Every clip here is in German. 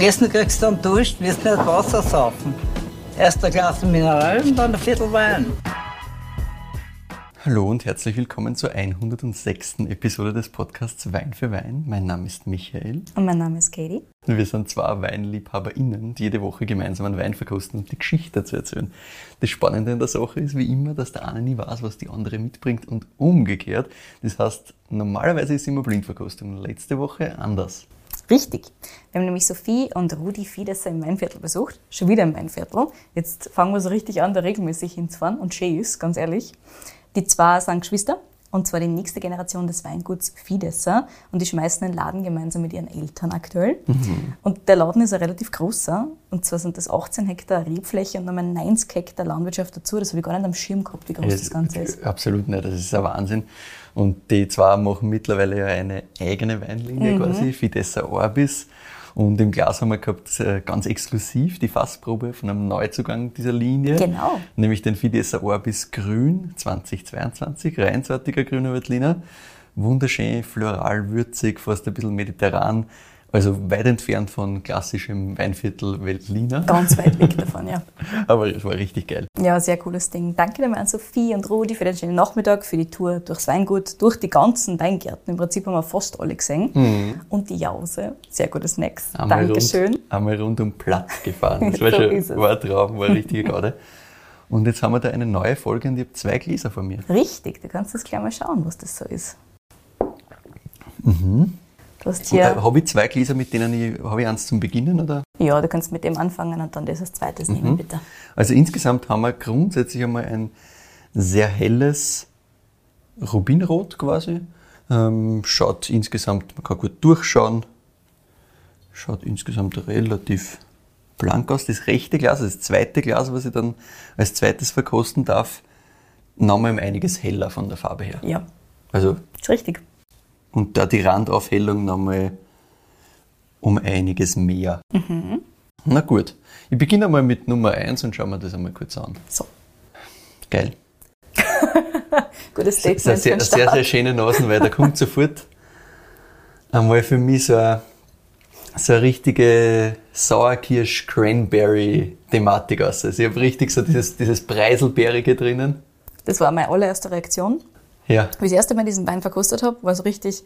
Essen kriegst du einen Dusch, wirst nicht Wasser saufen. Erst ein Glas Mineral und dann ein Viertel Wein. Hallo und herzlich willkommen zur 106. Episode des Podcasts Wein für Wein. Mein Name ist Michael. Und mein Name ist Katie. Wir sind zwei WeinliebhaberInnen, die jede Woche gemeinsam einen Wein verkosten und die Geschichte dazu erzählen. Das Spannende an der Sache ist wie immer, dass der eine nie weiß, was die andere mitbringt und umgekehrt. Das heißt, normalerweise ist immer Blindverkostung. Letzte Woche anders. Richtig. Wir haben nämlich Sophie und Rudi Fiedesser im Weinviertel besucht. Schon wieder im Weinviertel. Jetzt fangen wir so richtig an, da regelmäßig hinzufahren. Und schön ist, ganz ehrlich. Die zwei sind Geschwister, und zwar die nächste Generation des Weinguts Fiedesser. Und die schmeißen den Laden gemeinsam mit ihren Eltern aktuell. Mhm. Und der Laden ist ein relativ großer. Und zwar sind das 18 Hektar Rebfläche und nochmal 90 Hektar Landwirtschaft dazu. Das habe ich gar nicht am Schirm gehabt, wie groß ja, das Ganze ist. Absolut nicht, das ist ein Wahnsinn. Und die zwei machen mittlerweile ja eine eigene Weinlinie mhm. quasi, Fidessa Orbis. Und im Glas haben wir gehabt äh, ganz exklusiv die Fassprobe von einem Neuzugang dieser Linie. Genau. Nämlich den Fidessa Orbis Grün 2022, reinsortiger grüner Veltliner. Wunderschön, floral, würzig, fast ein bisschen mediterran. Also weit entfernt von klassischem Weinviertel Veltliner. Ganz weit weg davon, ja. Aber es war richtig geil. Ja, sehr cooles Ding. Danke dir an Sophie und Rudi für den schönen Nachmittag, für die Tour durchs Weingut, durch die ganzen Weingärten. Im Prinzip haben wir fast alle gesehen. Mhm. Und die Jause. Sehr gute Snacks. Einmal Dankeschön. Rund, einmal rund um Platz gefahren. Das war so schon war ein Traum, war richtig gerade. Und jetzt haben wir da eine neue Folge und ich habe zwei Gläser von mir. Richtig, du kannst jetzt gleich mal schauen, was das so ist. Mhm. Hast hier. Äh, habe ich zwei Gläser, mit denen ich. Habe ich eins zum Beginnen, oder? Ja, du kannst mit dem anfangen und dann das als zweites mhm. nehmen, bitte. Also insgesamt haben wir grundsätzlich einmal ein sehr helles Rubinrot quasi. Ähm, schaut insgesamt, man kann gut durchschauen. Schaut insgesamt relativ blank aus. Das rechte Glas, das zweite Glas, was ich dann als zweites verkosten darf, nochmal um einiges heller von der Farbe her. Ja. Also. Ist richtig und da die Randaufhellung nochmal um einiges mehr. Mhm. Na gut, ich beginne einmal mit Nummer 1 und schauen wir das einmal kurz an. So. Geil. Gutes Statement. Sehr, sehr, sehr, sehr schöne Nasen, weil da kommt sofort einmal für mich so eine, so eine richtige Sauerkirsch-Cranberry-Thematik aus. Also ich habe richtig so dieses, dieses Preiselbeerige drinnen. Das war meine allererste Reaktion. Ja. Wie ich das erste Mal diesen Wein verkostet habe, war es richtig,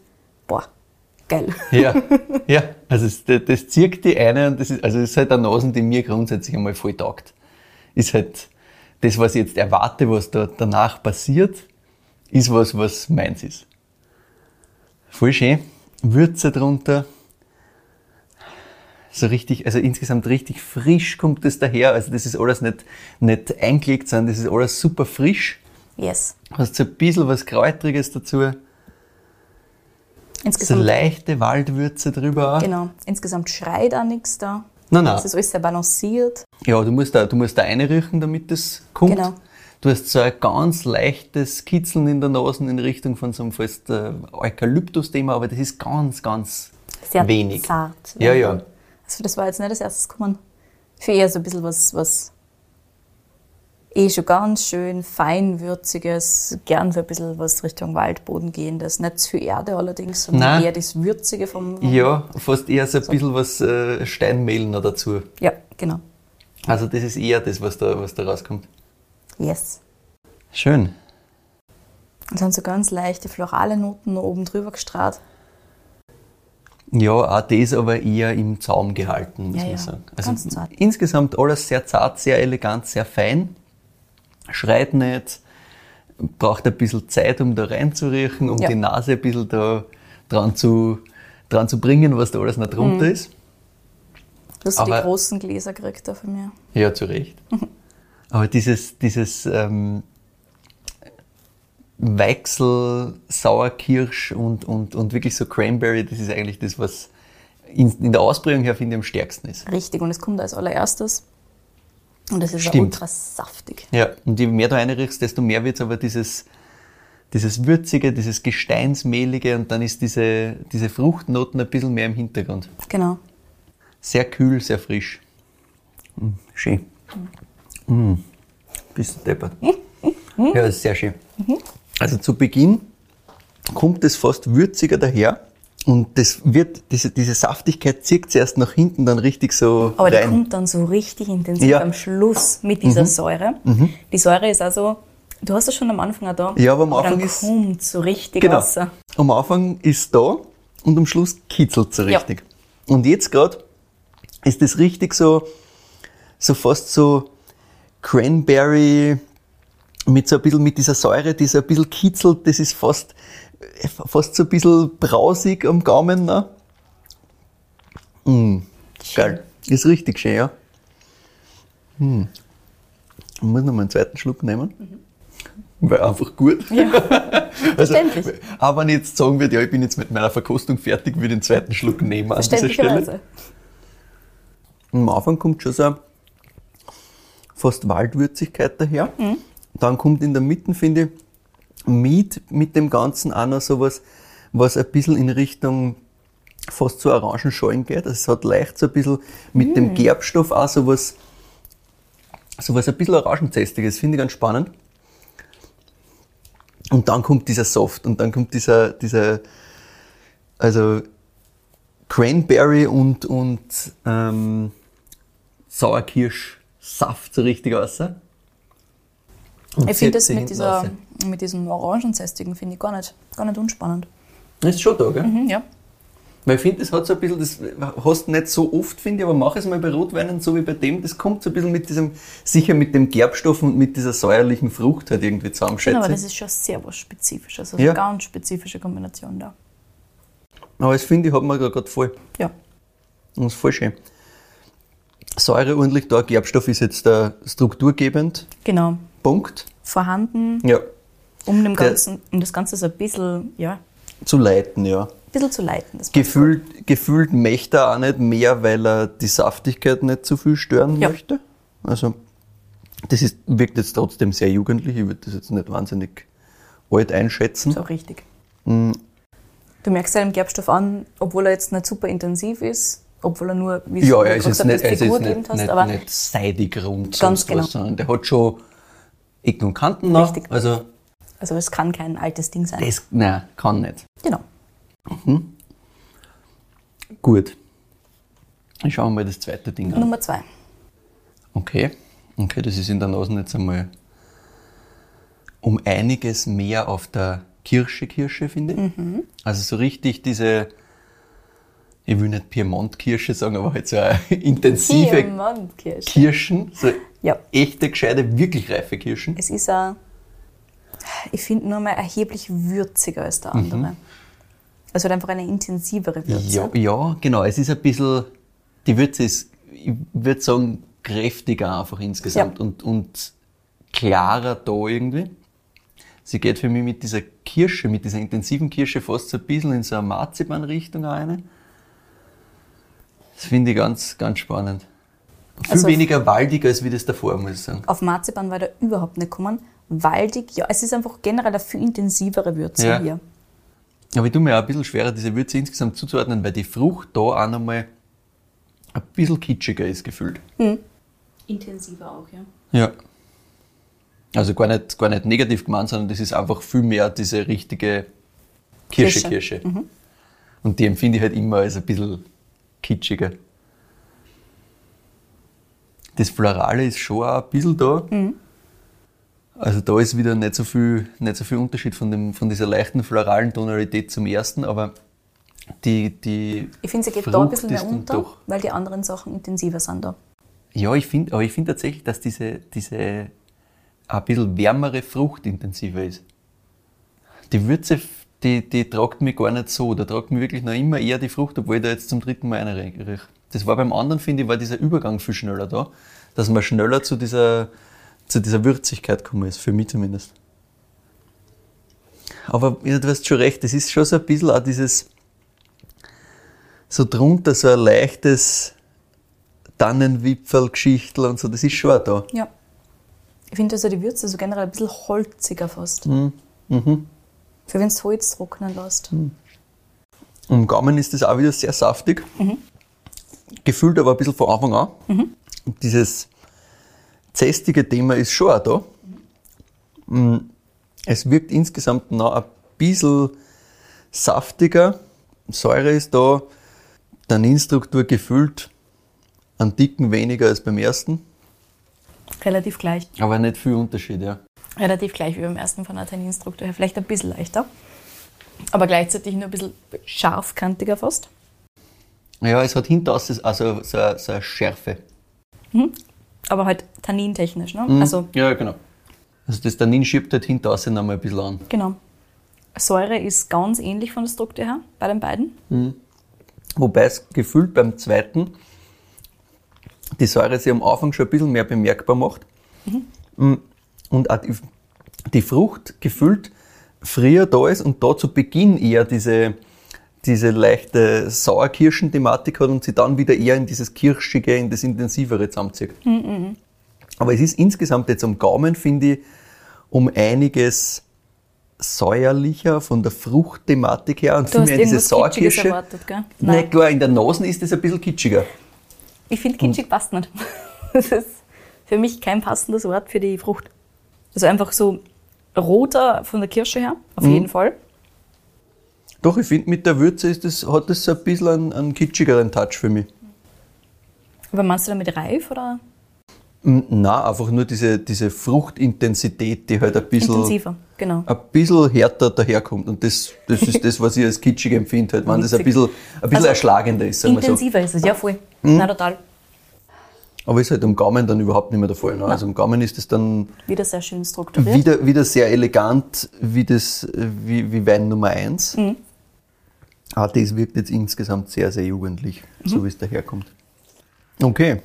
boah, geil. Ja, ja. Also das, das zirkt die eine und das ist, also das ist halt eine Nasen, die mir grundsätzlich einmal voll taugt. Ist halt das, was ich jetzt erwarte, was da danach passiert, ist was, was meins ist. Voll schön. Würze drunter. So richtig, also insgesamt richtig frisch kommt das daher. Also das ist alles nicht, nicht eingelegt, sondern das ist alles super frisch. Yes. Hast so ein bisschen was Kräutriges dazu. Insgesamt. So leichte Waldwürze drüber. Genau. Insgesamt schreit auch nichts da. Nein, nein. Es ist alles sehr balanciert. Ja, du musst da, du musst da einrühren, damit das kommt. Genau. Du hast so ein ganz leichtes Kitzeln in der Nase in Richtung von so einem fast äh, Eukalyptus-Thema, aber das ist ganz, ganz sehr wenig. zart. Ja, ja. Also das war jetzt nicht das erste Kommen. Für eher so ein bisschen was, was eh schon ganz schön feinwürziges, gern so ein bisschen was Richtung Waldboden gehendes. Nicht zu Erde allerdings, sondern Nein. eher das Würzige vom, vom Ja, fast eher so ein so. bisschen was äh, Steinmehl noch dazu. Ja, genau. Also das ist eher das, was da, was da rauskommt. Yes. Schön. Und dann so ganz leichte florale Noten noch oben drüber gestrahlt. Ja, auch das aber eher im Zaum gehalten, muss ja, man ja. sagen. Also insgesamt alles sehr zart, sehr elegant, sehr fein schreit nicht, braucht ein bisschen Zeit, um da reinzuriechen, um ja. die Nase ein bisschen da dran zu, dran zu bringen, was da alles noch drunter mhm. ist. Du hast Aber, die großen Gläser gekriegt da von mir. Ja, zu Recht. Aber dieses, dieses ähm, Weichsel, Sauerkirsch und, und, und wirklich so Cranberry, das ist eigentlich das, was in, in der Ausprägung her, finde ich, am stärksten ist. Richtig, und es kommt als allererstes und das ist Stimmt. ultra saftig. Ja, und je mehr du einriechst, desto mehr wird es aber dieses, dieses Würzige, dieses Gesteinsmehlige und dann ist diese, diese Fruchtnoten ein bisschen mehr im Hintergrund. Genau. Sehr kühl, sehr frisch. Mm, schön. Mm. Bisschen deppert. Ja, das ist sehr schön. Also zu Beginn kommt es fast würziger daher Und das wird, diese, diese Saftigkeit zieht erst nach hinten dann richtig so Aber die rein. kommt dann so richtig intensiv Ja. Mhm. am Schluss mit dieser Säure. Die Säure ist also, du hast es schon am Anfang auch da. Ja, aber am Anfang dann ist- kommt so richtig Genau. raus. Am Anfang ist da und am Schluss kitzelt so Ja. richtig. Und jetzt gerade ist das richtig so, so fast so Cranberry mit so ein bisschen mit dieser Säure, die so ein bisschen kitzelt, das ist fast, fast so ein bisschen brausig am Gaumen. Ne? Mm, geil. Ist richtig schön, ja. Hm. Ich muss noch mal einen zweiten Schluck nehmen. Weil einfach gut. Also, Verständlich. aber wenn ich jetzt sagen würde, ja, ich bin jetzt mit meiner Verkostung fertig, würde ich den zweiten Schluck nehmen an dieser Stelle. Verständlicherweise. Am Anfang kommt schon so eine fast Waldwürzigkeit daher. Dann kommt in der Mitte, finde ich, mit, mit dem Ganzen auch noch sowas, was ein bisschen in Richtung fast zu Orangenschalen geht. Also es hat leicht so ein bisschen mit dem Gerbstoff auch sowas, sowas ein bisschen Orangenzästiges. Finde ich ganz spannend. Und dann kommt dieser Soft und dann kommt dieser, dieser, also Cranberry und, und ähm, Sauerkirschsaft so richtig raus. Und Ich finde das mit, dieser, raus. Mit diesem Orangenzästigen finde ich gar nicht, gar nicht unspannend. Das ist schon da, gell? Mhm, ja. Weil ich finde, das hat so ein bisschen, das hast du nicht so oft, finde ich, aber mach es mal bei Rotweinen so wie bei dem, das kommt so ein bisschen mit diesem, sicher mit dem Gerbstoff und mit dieser säuerlichen Frucht halt irgendwie zusammen, Genau, aber schätze das ich. ist schon sehr was Spezifisches. Also Ja. eine ganz spezifische Kombination da. Aber das finde ich, hat man gerade voll. Ja. Und das ist voll schön. Säure ordentlich da, Gerbstoff ist jetzt der strukturgebend. Genau. Punkt. Vorhanden, Ja. Um, dem Ganzen, um das Ganze so ein bisschen, ja, ein Zu leiten, ja. bisschen zu leiten. Gefühlt, gefühlt möchte er auch nicht mehr, weil er die Saftigkeit nicht zu viel stören Ja. möchte. Also, das ist, wirkt jetzt trotzdem sehr jugendlich. Ich würde das jetzt nicht wahnsinnig alt einschätzen. So richtig. Mhm. Du merkst dem Gerbstoff an, obwohl er jetzt nicht super intensiv ist, obwohl er nur, wie Ja, er ist jetzt gesagt nicht, ist Figur nicht, hast, nicht, aber nicht seidig rund, Ganz genau. was, sondern der hat schon Ecken und Kanten noch. Richtig. Also, also es kann kein altes Ding sein. das, nein, kann nicht. Genau. Gut. Ich schaue mal das zweite Ding an. Nummer zwei. Okay. Okay, das ist in der Nase jetzt einmal um einiges mehr auf der Kirsche-Kirsche, finde ich. Also so richtig diese, ich will nicht Piemont-Kirsche sagen, aber halt so eine intensive Piemont-Kirsche. Kirschen, so Ja. echte, gescheite, wirklich reife Kirschen. Es ist ein, ich finde nur mal erheblich würziger als der andere. Also hat einfach eine intensivere Würze. Mhm. Ja, ja, genau. Es ist ein bisschen, die Würze ist, ich würde sagen, kräftiger einfach insgesamt Ja. und, und klarer da irgendwie. Sie geht für mich mit dieser Kirsche, mit dieser intensiven Kirsche fast so ein bisschen in so eine Marzipan-Richtung rein. Das finde ich ganz, ganz spannend. Viel Also- weniger waldig als wie das davor, muss ich sagen. Auf Marzipan war da überhaupt nicht gekommen. Waldig, ja, es ist einfach generell eine viel intensivere Würze Ja. hier. Aber ich tue mir auch ein bisschen schwerer, diese Würze insgesamt zuzuordnen, weil die Frucht da auch nochmal ein bisschen kitschiger ist gefühlt. Intensiver auch, ja. Ja. Also gar nicht, gar nicht negativ gemeint, sondern das ist einfach viel mehr diese richtige Kirsche-Kirsche. Kirsche. Und die empfinde ich halt immer als ein bisschen kitschiger. Das Florale ist schon auch ein bisschen da. Also da ist wieder nicht so viel, nicht so viel Unterschied von, dem, von dieser leichten floralen Tonalität zum ersten, aber die, die Ich finde, sie geht Frucht da ein bisschen mehr unter, doch- weil die anderen Sachen intensiver sind da. Ja, ich finde, aber ich finde tatsächlich, dass diese, diese ein bisschen wärmere Frucht intensiver ist. Die Würze, die, die tragt mich gar nicht so. Da tragt mich wirklich noch immer eher die Frucht, obwohl ich da jetzt zum dritten Mal eine rieche. Das war beim anderen, finde ich, war dieser Übergang viel schneller da, dass man schneller zu dieser, zu dieser Würzigkeit gekommen ist, für mich zumindest. Aber du hast schon recht, das ist schon so ein bisschen auch dieses, so drunter so ein leichtes, Tannenwipfel-Geschichtel und so, das ist schon auch da. Ja. Ich finde also die Würze so generell ein bisschen holziger fast. Mhm. Für wenn es Holz trocknen lässt. Im Gaumen ist das auch wieder sehr saftig. Gefühlt aber ein bisschen von Anfang an. Und dieses zästige Thema ist schon auch da. Mm, Es wirkt insgesamt noch ein bisschen saftiger, Säure ist da, Tanninstruktur gefüllt, einen Dicken weniger als beim ersten, Relativ gleich. aber nicht viel Unterschied, ja. Relativ gleich wie beim ersten von der Tanninstruktur her. Vielleicht ein bisschen leichter. Aber gleichzeitig nur ein bisschen scharfkantiger fast. Ja, es hat hinten raus also so, so eine Schärfe. Aber halt tannintechnisch, ne? Mhm. Also, ja, genau. Also das Tannin schiebt halt hinten raus nochmal ein bisschen an. genau. Säure ist ganz ähnlich von der Struktur her bei den beiden. Wobei es gefühlt beim zweiten die Säure sich am Anfang schon ein bisschen mehr bemerkbar macht. Mm, Und auch die, die Frucht gefühlt früher da ist und da zu Beginn eher diese, diese leichte Sauerkirschen-Thematik hat und sie dann wieder eher in dieses Kirschige, in das Intensivere zusammenzieht. Aber es ist insgesamt jetzt am Gaumen, finde ich, um einiges säuerlicher von der Fruchtthematik her und viel mehr in diese Sauerkirsche. erwartet, gell? Nein, klar, in der Nase ist das ein bisschen kitschiger. Ich finde, kitschig passt nicht. Das ist für mich kein passendes Wort für die Frucht. Also einfach so roter von der Kirsche her, auf Mhm. jeden Fall. Doch, ich finde, mit der Würze ist das, hat das so ein bisschen einen, einen kitschigeren Touch für mich. Aber meinst du damit reif oder Mm, Nein, einfach nur diese, diese Fruchtintensität, die halt ein bisschen, intensiver? Genau. ein bisschen härter daherkommt. Und das, das ist das, was ich als kitschig empfinde, halt, wenn das ein bisschen, ein bisschen Also, erschlagender ist. Wir so. Intensiver ist es, ja voll. Mhm. Na total. Aber ist halt am Gaumen dann überhaupt nicht mehr der Fall. Ne? Also am Gaumen ist das dann Wieder sehr schön strukturiert. wieder, wieder sehr elegant, wie, das, wie, wie Wein Nummer 1. Mhm. Ah, das wirkt jetzt insgesamt sehr, sehr jugendlich, Mhm. so wie es daherkommt. Okay,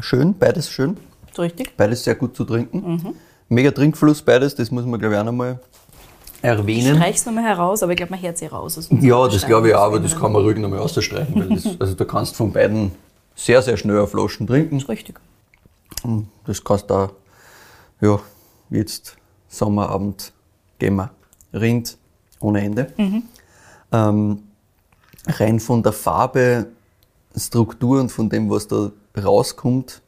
schön, beides schön, richtig. beides sehr gut zu trinken. Mhm. Mega Trinkfluss, beides, das muss man glaube ich auch nochmal erwähnen. Streich's nochmal heraus, aber ich glaube, man hört sie raus. aus unserem Ja, das glaube ich auch, aber das kann man ruhig nochmal ausstreichen, das, also da kannst du von beiden sehr, sehr schnell auf Flaschen trinken. Richtig. Und das kannst du auch, ja, jetzt Sommerabend gehen wir. Rind ohne Ende. Ähm, rein von der Farbe, Struktur und von dem, was da rauskommt,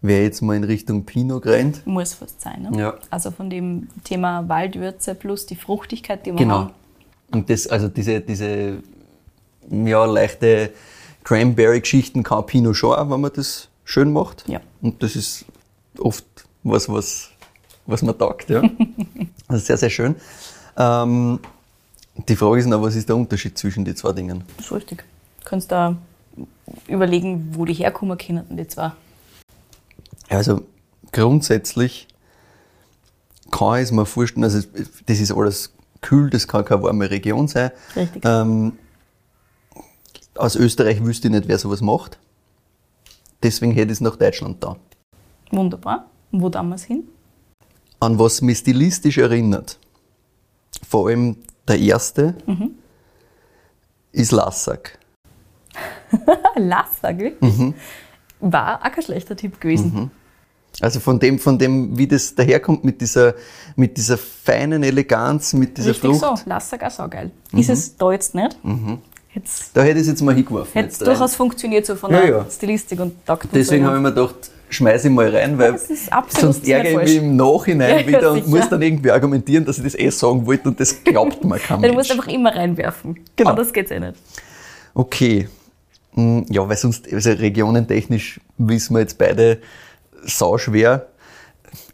wäre jetzt mal in Richtung Pinot gerannt. Muss fast sein. Ne? Ja. Also von dem Thema Waldwürze plus die Fruchtigkeit, die wir Genau. haben. Und das, also diese, diese, ja, leichte Cranberry-Geschichten kann Pinot schon auch, wenn man das schön macht. Ja. Und das ist oft was, was, was man taugt, ja. also sehr, sehr schön. Ähm, die Frage ist noch, was ist der Unterschied zwischen den zwei Dingen? Das ist richtig. Du kannst da überlegen, wo die herkommen können, die zwei. Also grundsätzlich kann ich es mir vorstellen, also das ist alles kühl, das kann keine warme Region sein. Richtig. Ähm, aus Österreich wüsste ich nicht, wer sowas macht. Deswegen hätte ich es nach Deutschland da. Wunderbar. Und wo damals hin? An was mich stilistisch erinnert, vor allem der erste, ist Lassack. Lassack, wirklich? Mhm. War auch kein schlechter Tipp gewesen. Also von dem, von dem, wie das daherkommt mit dieser, mit dieser feinen Eleganz, mit dieser Richtig Frucht. Mhm. so. Lassack auch saugeil. Ist es da jetzt nicht? Jetzt Da hätte ich es jetzt mal hingeworfen. hätte rein. durchaus funktioniert so von Ja, der ja. Stilistik und Takt Deswegen und habe so. ich mir gedacht, schmeiß ich mal rein, weil sonst ärgere ich falsch. mich im Nachhinein Ja, ja, wieder und muss dann irgendwie argumentieren, dass ich das eh sagen wollte und das glaubt kein Ja, Du musst einfach immer reinwerfen. Genau. Anders geht's eh nicht. Okay. Hm, Ja, weil sonst, also regionentechnisch wissen wir jetzt beide sau schwer.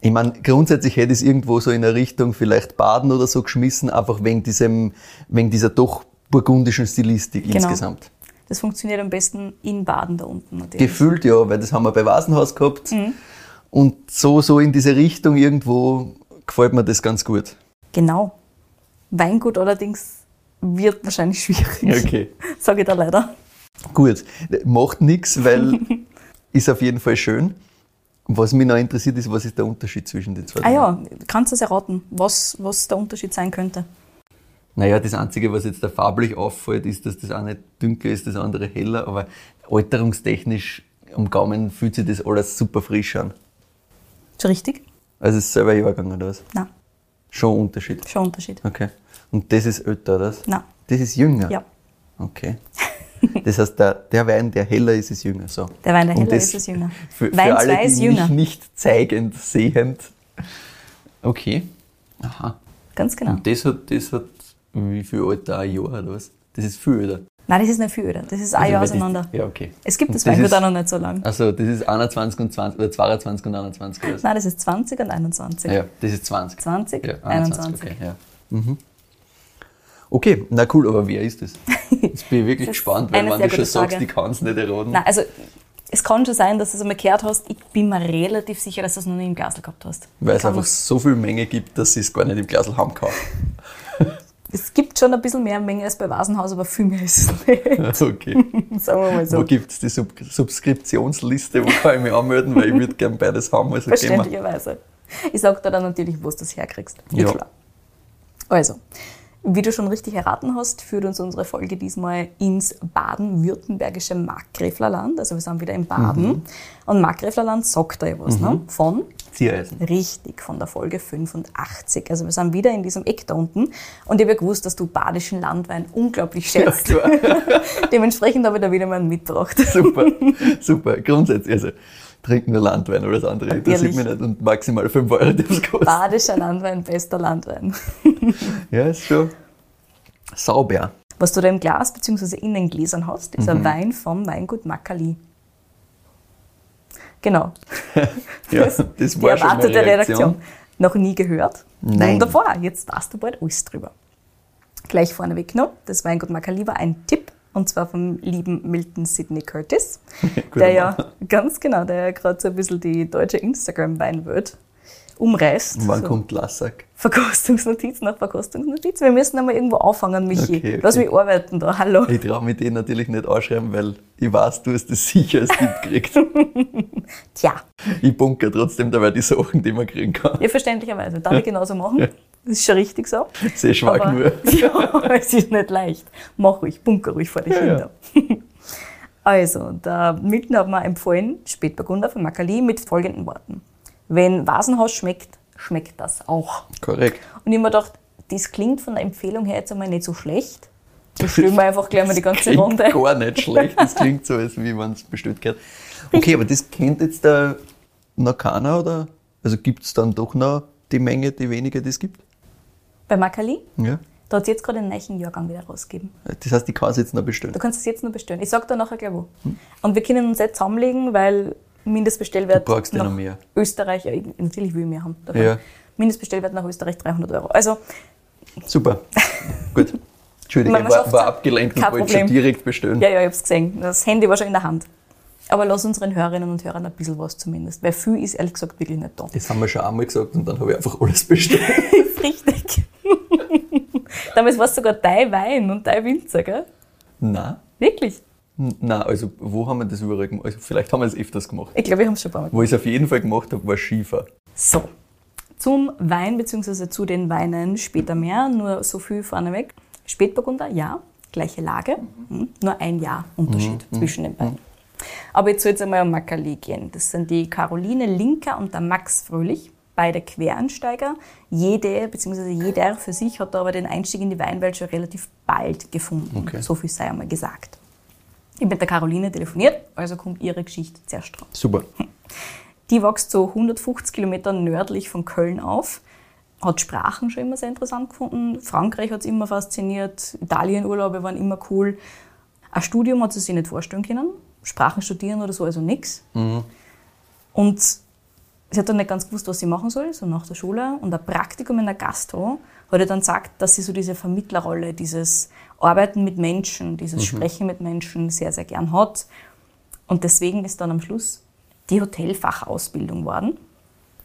Ich meine, grundsätzlich hätte ich es irgendwo so in eine Richtung vielleicht Baden oder so geschmissen, einfach wegen diesem, wegen dieser doch burgundischen Stilistik Genau. insgesamt. Das funktioniert am besten in Baden da unten natürlich. Gefühlt ja, weil das haben wir bei Vasenhaus gehabt. Mhm. Und so, so in diese Richtung irgendwo gefällt mir das ganz gut. Genau. Weingut allerdings wird wahrscheinlich schwierig. Okay. Sage ich da leider. Gut, macht nichts, weil ist auf jeden Fall schön. Was mich noch interessiert ist, was ist der Unterschied zwischen den zwei? Ah ja, kannst du es erraten, was, was der Unterschied sein könnte? Naja, das Einzige, was jetzt da farblich auffällt, ist, dass das eine dunkler ist, das andere heller, aber alterungstechnisch am Gaumen fühlt sich das alles super frisch an. Ist richtig? Also es ist selber Jahrgang oder was? Nein, Schon Unterschied. schon Unterschied. Okay. Und das ist älter, oder? Nein. Das ist jünger? Ja. Okay. Das heißt, der, der Wein, der heller ist, ist jünger. So. Der Wein, der heller ist, ist jünger. Für, für Wein alle, 2 die ist jünger. mich nicht zeigend, sehend. Okay. Aha. Ganz genau. Und das hat, das hat wie viel Alter? Ein Jahr oder was? Das ist viel, oder? Nein, das ist nicht viel öder. Das ist ein Also, Jahr auseinander. Ja, okay. Es gibt das das Weingut ist- auch noch nicht so lang. Also, das ist 21 und 20, oder 22 und 21, oder? so. Nein, das ist 20 und 21. Ja, das ist 20. 20, Ja, 21. okay, ja. Mhm. Okay, na cool, aber wer ist das? Jetzt bin ich wirklich ist gespannt, weil wenn du schon sagst, Frage. ich kann es nicht erraten. Nein, also es kann schon sein, dass du es einmal gehört hast. Ich bin mir relativ sicher, dass du es noch nie im Glas gehabt hast. weil es einfach so viel Menge gibt, dass sie es gar nicht im Glas haben kann. Es gibt schon ein bisschen mehr Menge als bei Vasenhaus, aber viel mehr ist es nicht. Okay. Sagen wir mal Wo so. gibt es die Sub Subskriptionsliste? Wo kann ich mich anmelden? Weil ich würde gerne beides haben. Also. Verständlicherweise. Ich sag dir dann natürlich, wo du das herkriegst. Ja. Klar. Also, wie du schon richtig erraten hast, führt uns unsere Folge diesmal ins baden-württembergische Markgräflerland. Also wir sind wieder im Baden. Mhm. Und Markgräflerland sagt da ja was, ne? Von Ziereisen. Richtig, von der Folge 85. Also wir sind wieder in diesem Eck da unten. Und ich habe ja gewusst, dass du badischen Landwein unglaublich schätzt. klar. Dementsprechend habe ich da wieder mal einen mitgebracht. Super, super. Grundsätzlich, also trinken nur Landwein oder das andere interessiert Ehrlich? mich nicht und maximal 5 Euro darf es kosten. Badischer Landwein, bester Landwein. Ja, ist schon sauber. Was du da im Glas bzw. in den Gläsern hast, ist Mhm. ein Wein vom Weingut Makali. Genau. Ja, das Die war schon erwartete meine Redaktion. Reaktion. Noch nie gehört? Nein. Wunderbar, jetzt weißt du bald alles drüber. Gleich vorneweg noch, das Weingut Makali war ein Tipp, und zwar vom lieben Milton Sidney Curtis, der ja, ganz genau, der ja gerade so ein bisschen die deutsche Instagram-Weinwelt umreißt. Wann so. kommt Lassack? Verkostungsnotiz nach Verkostungsnotiz. Wir müssen einmal irgendwo anfangen, Michi. Okay, okay. Lass mich arbeiten da. Hallo. Ich traue mich den natürlich nicht ausschreiben, weil ich weiß, du hast das sicher als Tipp gekriegt. Tja, Ich bunker trotzdem dabei die Sachen, die man kriegen kann. ja, verständlicherweise. Darf ich genauso machen? Das ist schon richtig so. Sehr schwach Aber- nur. Ja, es ist nicht leicht. Mach ruhig, bunker ruhig vor dich Ja, hinter. Also, der Milton hat mir empfohlen, Spätburgunder von Makali mit folgenden Worten. Wenn Vasenhaus schmeckt, schmeckt das auch. Korrekt. Und ich mir gedacht, das klingt von der Empfehlung her jetzt einmal nicht so schlecht. Da stellen wir einfach gleich mal die ganze Klingt Runde. gar nicht schlecht. Das klingt so, als wie man es bestellt gehört. Okay, aber das kennt jetzt der noch keiner, oder? Also gibt es dann doch noch die Menge, die weniger das gibt? Bei Makali, Ja. da hat es jetzt gerade einen neuen Jahrgang wieder rausgegeben. Das heißt, ich kann es jetzt noch bestellen. Du kannst es jetzt nur bestellen. Ich sag dir nachher gleich wo. Und wir können uns jetzt zusammenlegen, weil Mindestbestellwert Du brauchst nach noch mehr. Österreich, ja, ich- natürlich will ich mehr haben. Ja. Mindestbestellwert nach Österreich 300 Euro. Also, Super. Gut. Entschuldige, Man- man war, war abgelenkt und wollte schon direkt bestellen. ja, ja, ich hab's gesehen. Das Handy war schon in der Hand. Aber lass unseren Hörerinnen und Hörern ein bisschen was zumindest. Weil viel ist ehrlich gesagt wirklich nicht da. Das haben wir schon einmal gesagt und dann habe ich einfach alles bestellt. Richtig. Damals war es sogar dein Wein und dein Winzer, gell? Nein. Wirklich. Nein, also wo haben wir das überall gemacht? Also vielleicht haben wir es öfters gemacht. Ich glaube, wir haben es schon ein paar Mal Wo ich es auf jeden Fall gemacht habe, war Skifahren. So, zum Wein bzw. zu den Weinen später mehr, nur so viel vorneweg. Spätburgunder, ja, gleiche Lage, mhm. nur ein Jahr Unterschied zwischen den beiden. Aber jetzt soll es einmal um Makali gehen. Das sind die Caroline Linker und der Max Fröhlich, beide Quereinsteiger. Jede bzw. jeder für sich hat da aber den Einstieg in die Weinwelt schon relativ bald gefunden. Okay. So viel sei einmal gesagt. Ich habe mit der Caroline telefoniert, also kommt ihre Geschichte zuerst dran. Super. Die wächst so 150 Kilometer nördlich von Köln auf. Hat Sprachen schon immer sehr interessant gefunden. Frankreich hat es immer fasziniert. Italienurlaube waren immer cool. Ein Studium hat sie sich nicht vorstellen können. Sprachen studieren oder so, also nichts. Und sie hat dann nicht ganz gewusst, was sie machen soll, so nach der Schule. Und ein Praktikum in der Gastro hat ihr dann gesagt, dass sie so diese Vermittlerrolle, dieses Arbeiten mit Menschen, dieses Sprechen mit Menschen sehr, sehr gern hat. Und deswegen ist dann am Schluss die Hotelfachausbildung geworden.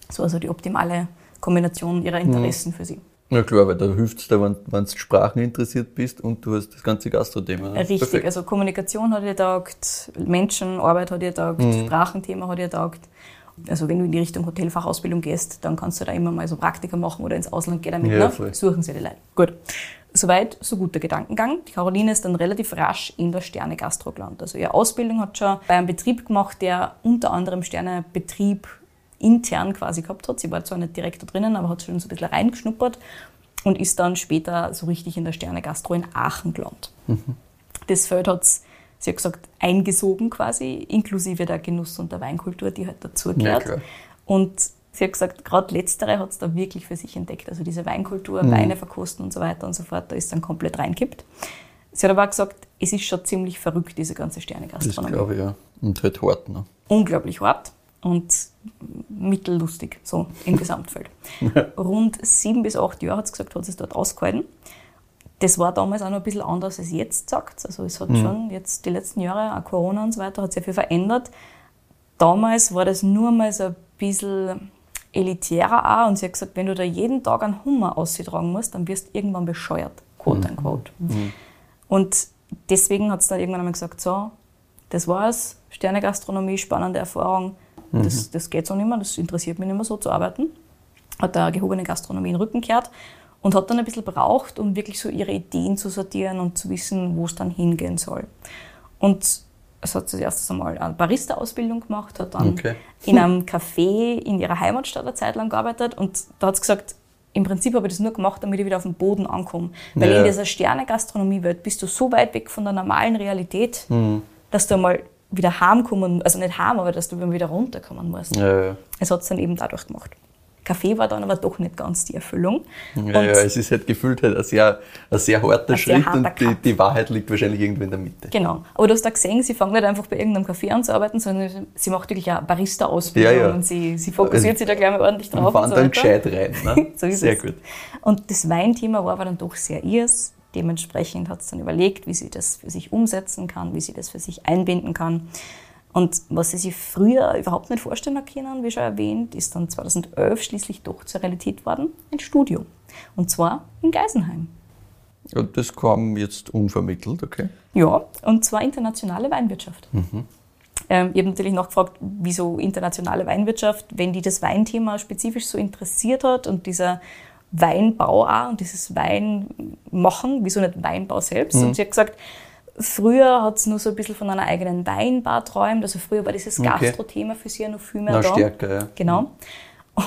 So also die optimale Kombination ihrer Interessen für sie. Ja klar, weil da hilft es dir, wenn, wenn du Sprachen interessiert bist und du hast das ganze Gastro-Thema. ne? Richtig, Perfekt. also Kommunikation hat ihr taugt, Menschenarbeit hat ihr taugt, Sprachenthema hat ihr taugt. Also wenn du in die Richtung Hotelfachausbildung gehst, dann kannst du da immer mal so Praktika machen oder ins Ausland gehen damit. Ja, ne? Suchen sie die Leute. Gut. Soweit, so gut der Gedankengang. Die Caroline ist dann relativ rasch in der Sterne Gastro gelandet. Also ihre Ausbildung hat schon bei einem Betrieb gemacht, der unter anderem Sternebetrieb intern quasi gehabt hat. Sie war zwar nicht direkt da drinnen, aber hat schon so ein bisschen reingeschnuppert und ist dann später so richtig in der Sterne Gastro in Aachen gelandet. Das Feld hat sie hat gesagt, eingesogen quasi, inklusive der Genuss- und der Weinkultur, die halt dazu gehört. klar. und sie hat gesagt, gerade letztere hat es da wirklich für sich entdeckt. Also diese Weinkultur, Mhm. Weine verkosten und so weiter und so fort, da ist dann komplett reingekippt. Sie hat aber auch gesagt, es ist schon ziemlich verrückt, diese ganze Das Sternegastronomie. glaube ich, ja. Und halt hart, ne? unglaublich hart und mittellustig, so im Gesamtfeld. Rund sieben bis acht Jahre hat sie gesagt, hat sie es dort ausgehalten. Das war damals auch noch ein bisschen anders, als jetzt sagt. Also es hat schon jetzt die letzten Jahre, auch Corona und so weiter, hat sehr viel verändert. Damals war das nur mal so ein bisschen elitärer auch und sie hat gesagt, wenn du da jeden Tag einen Hummer ausgetragen musst, dann wirst du irgendwann bescheuert, quote unquote. Und deswegen hat sie dann irgendwann einmal gesagt, so, das war's, Sternegastronomie, spannende Erfahrung, das, das geht so nicht mehr, das interessiert mich nicht mehr so zu arbeiten. Hat da gehobene Gastronomie in den Rücken gekehrt und hat dann ein bisschen braucht, um wirklich so ihre Ideen zu sortieren und zu wissen, wo es dann hingehen soll. Und es hat zuerst einmal eine Barista-Ausbildung gemacht, hat dann Okay. in einem Café in ihrer Heimatstadt eine Zeit lang gearbeitet und da hat sie gesagt, im Prinzip habe ich das nur gemacht, damit ich wieder auf den Boden ankomme. Weil Ja. in dieser Sterne-Gastronomie-Welt bist du so weit weg von der normalen Realität, dass du einmal wieder heimkommen, also nicht heim, aber dass du wieder runterkommen musst. Ja, ja. Es hat es dann eben dadurch gemacht. Kaffee war dann aber doch nicht ganz die Erfüllung. Ja, Und ja, es ist halt gefühlt halt ein sehr, ein sehr harter Ein sehr Schritt harter und die, die Wahrheit liegt wahrscheinlich irgendwo in der Mitte. Genau. Aber du hast da gesehen, sie fängt nicht einfach bei irgendeinem Café an zu arbeiten, sondern sie macht wirklich eine Barista-Ausbildung Ja, ja. und sie, sie fokussiert sich da gleich mal ordentlich drauf. Und und so dann gescheit rein. Ne? So sehr es. gut. Und das Weinthema war aber dann doch sehr ihrs. Dementsprechend hat sie dann überlegt, wie sie das für sich umsetzen kann, wie sie das für sich einbinden kann. Und was sie sich früher überhaupt nicht vorstellen hat können, wie schon erwähnt, ist dann 2011 schließlich doch zur Realität worden, ein Studium. Und zwar in Geisenheim. Und das kam jetzt unvermittelt, okay? Ja, und zwar internationale Weinwirtschaft. Ähm, ich habe natürlich nachgefragt, wieso internationale Weinwirtschaft, wenn die das Weinthema spezifisch so interessiert hat und dieser Weinbau auch und dieses Weinmachen, wieso nicht Weinbau selbst? Und sie hat gesagt, früher hat sie nur so ein bisschen von einer eigenen Weinbar träumt. Also früher war dieses Okay. Gastro-Thema für sie ja noch viel mehr Na, da. stärker, ja. Genau.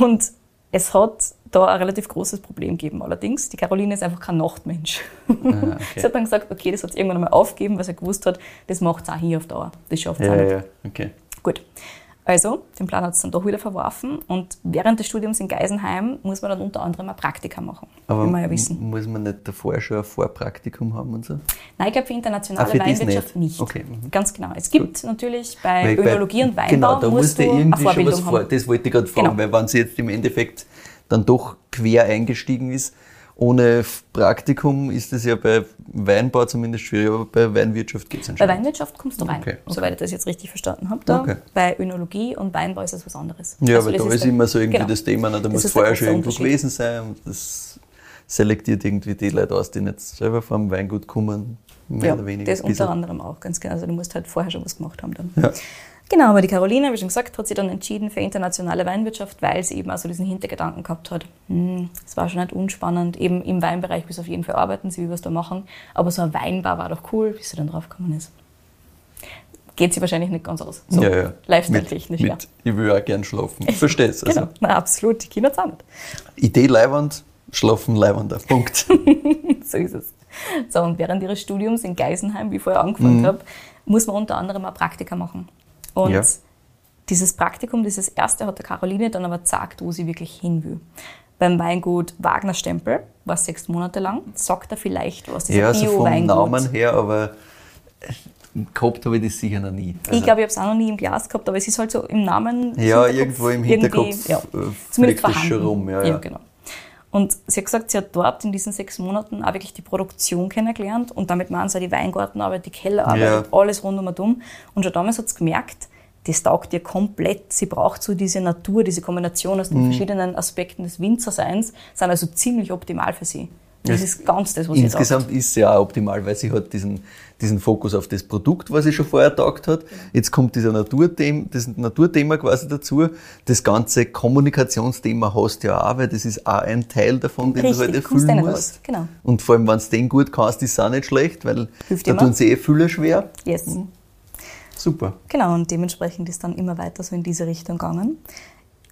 Und es hat da ein relativ großes Problem gegeben allerdings. Die Caroline ist einfach kein Nachtmensch. okay. Sie hat dann gesagt, okay, das hat sie irgendwann einmal aufgegeben, weil sie gewusst hat, das macht es auch hier auf Dauer. Das schafft es Ja, auch nicht. ja, okay. Gut. Also, den Plan hat sie dann doch wieder verworfen und während des Studiums in Geisenheim muss man dann unter anderem ein Praktika machen. Aber will man ja wissen. muss man nicht davor schon ein Vorpraktikum haben und so? Nein, ich glaube für internationale Ah, für Weinwirtschaft nicht. nicht. Okay, mhm. Ganz genau. Es gibt natürlich bei Weil Önologie und Weinbau Genau, da musst du du eine irgendwie schon Vorbildung was vor, haben. das wollte ich gerade fragen, Genau. weil wenn sie jetzt im Endeffekt dann doch quer eingestiegen ist, ohne Praktikum ist das ja bei Weinbau zumindest schwierig, aber bei Weinwirtschaft geht es Bei anscheinend. Weinwirtschaft kommst du rein, Okay, soweit ich das jetzt richtig verstanden habe. Da. Okay. Bei Önologie und Weinbau ist das was anderes. Ja, Also aber das da ist immer so irgendwie genau. das Thema, na, da muss vorher schon irgendwo gewesen sein und das selektiert irgendwie die Leute aus, die nicht selber vom Weingut kommen, mehr Ja, oder weniger. das unter anderem auch, ganz genau. Also du musst halt vorher schon was gemacht haben dann. Ja. Genau, aber die Caroline, wie schon gesagt, hat sich dann entschieden für internationale Weinwirtschaft, weil sie eben also diesen Hintergedanken gehabt hat. Hm, es war schon nicht unspannend. Eben im Weinbereich bis auf jeden Fall arbeiten, sie will was da machen. Aber so ein Weinbar war doch cool, bis sie dann drauf gekommen ist. Geht sie wahrscheinlich nicht ganz aus. So, ja, ja. Lifestyle-technisch, ja. Ich will auch gern schlafen. Verstehst also. Genau, na, absolut, die Kinder auch nicht. Idee leiwand, schlafen leiwand, Punkt. so ist es. So, und während ihres Studiums in Geisenheim, wie ich vorher angefangen habe, muss man unter anderem auch Praktika machen. Und Ja. dieses Praktikum, dieses erste, hat der Caroline dann aber gesagt, wo sie wirklich hin will. Beim Weingut Wagner Stempel war es sechs Monate lang. Sagt er vielleicht was? Dieser Ja, so vom. Namen her, aber gehabt habe ich das sicher noch nie. Also, ich glaube, ich habe es auch noch nie im Glas gehabt, aber es ist halt so im Namen. Ja, irgendwo im Hinterkopf ja, äh, zumindest schon rum. Ja, ja. genau. Und sie hat gesagt, sie hat dort in diesen sechs Monaten auch wirklich die Produktion kennengelernt und damit meinen sie auch die Weingartenarbeit, die Kellerarbeit, Ja. alles rund um und um. Und schon damals hat sie gemerkt, das taugt ihr komplett. Sie braucht so diese Natur, diese Kombination aus den Mhm. verschiedenen Aspekten des Winzerseins, sind also ziemlich optimal für sie. Das Es- ist ganz das, was sie Insgesamt ist sie ja auch optimal, weil sie hat diesen, diesen Fokus auf das Produkt, was sie schon vorher taugt hat. Jetzt kommt dieser Naturthema, das Naturthema quasi dazu. Das ganze Kommunikationsthema hast du ja auch, weil das ist auch ein Teil davon, den Richtig, du halt erfüllen du nicht musst. raus, genau. Und vor allem, wenn du den gut kannst, ist es auch nicht schlecht, weil Hilft da immer. tun sie eh viele schwer. Yes. Super. Genau, und dementsprechend ist dann immer weiter so in diese Richtung gegangen.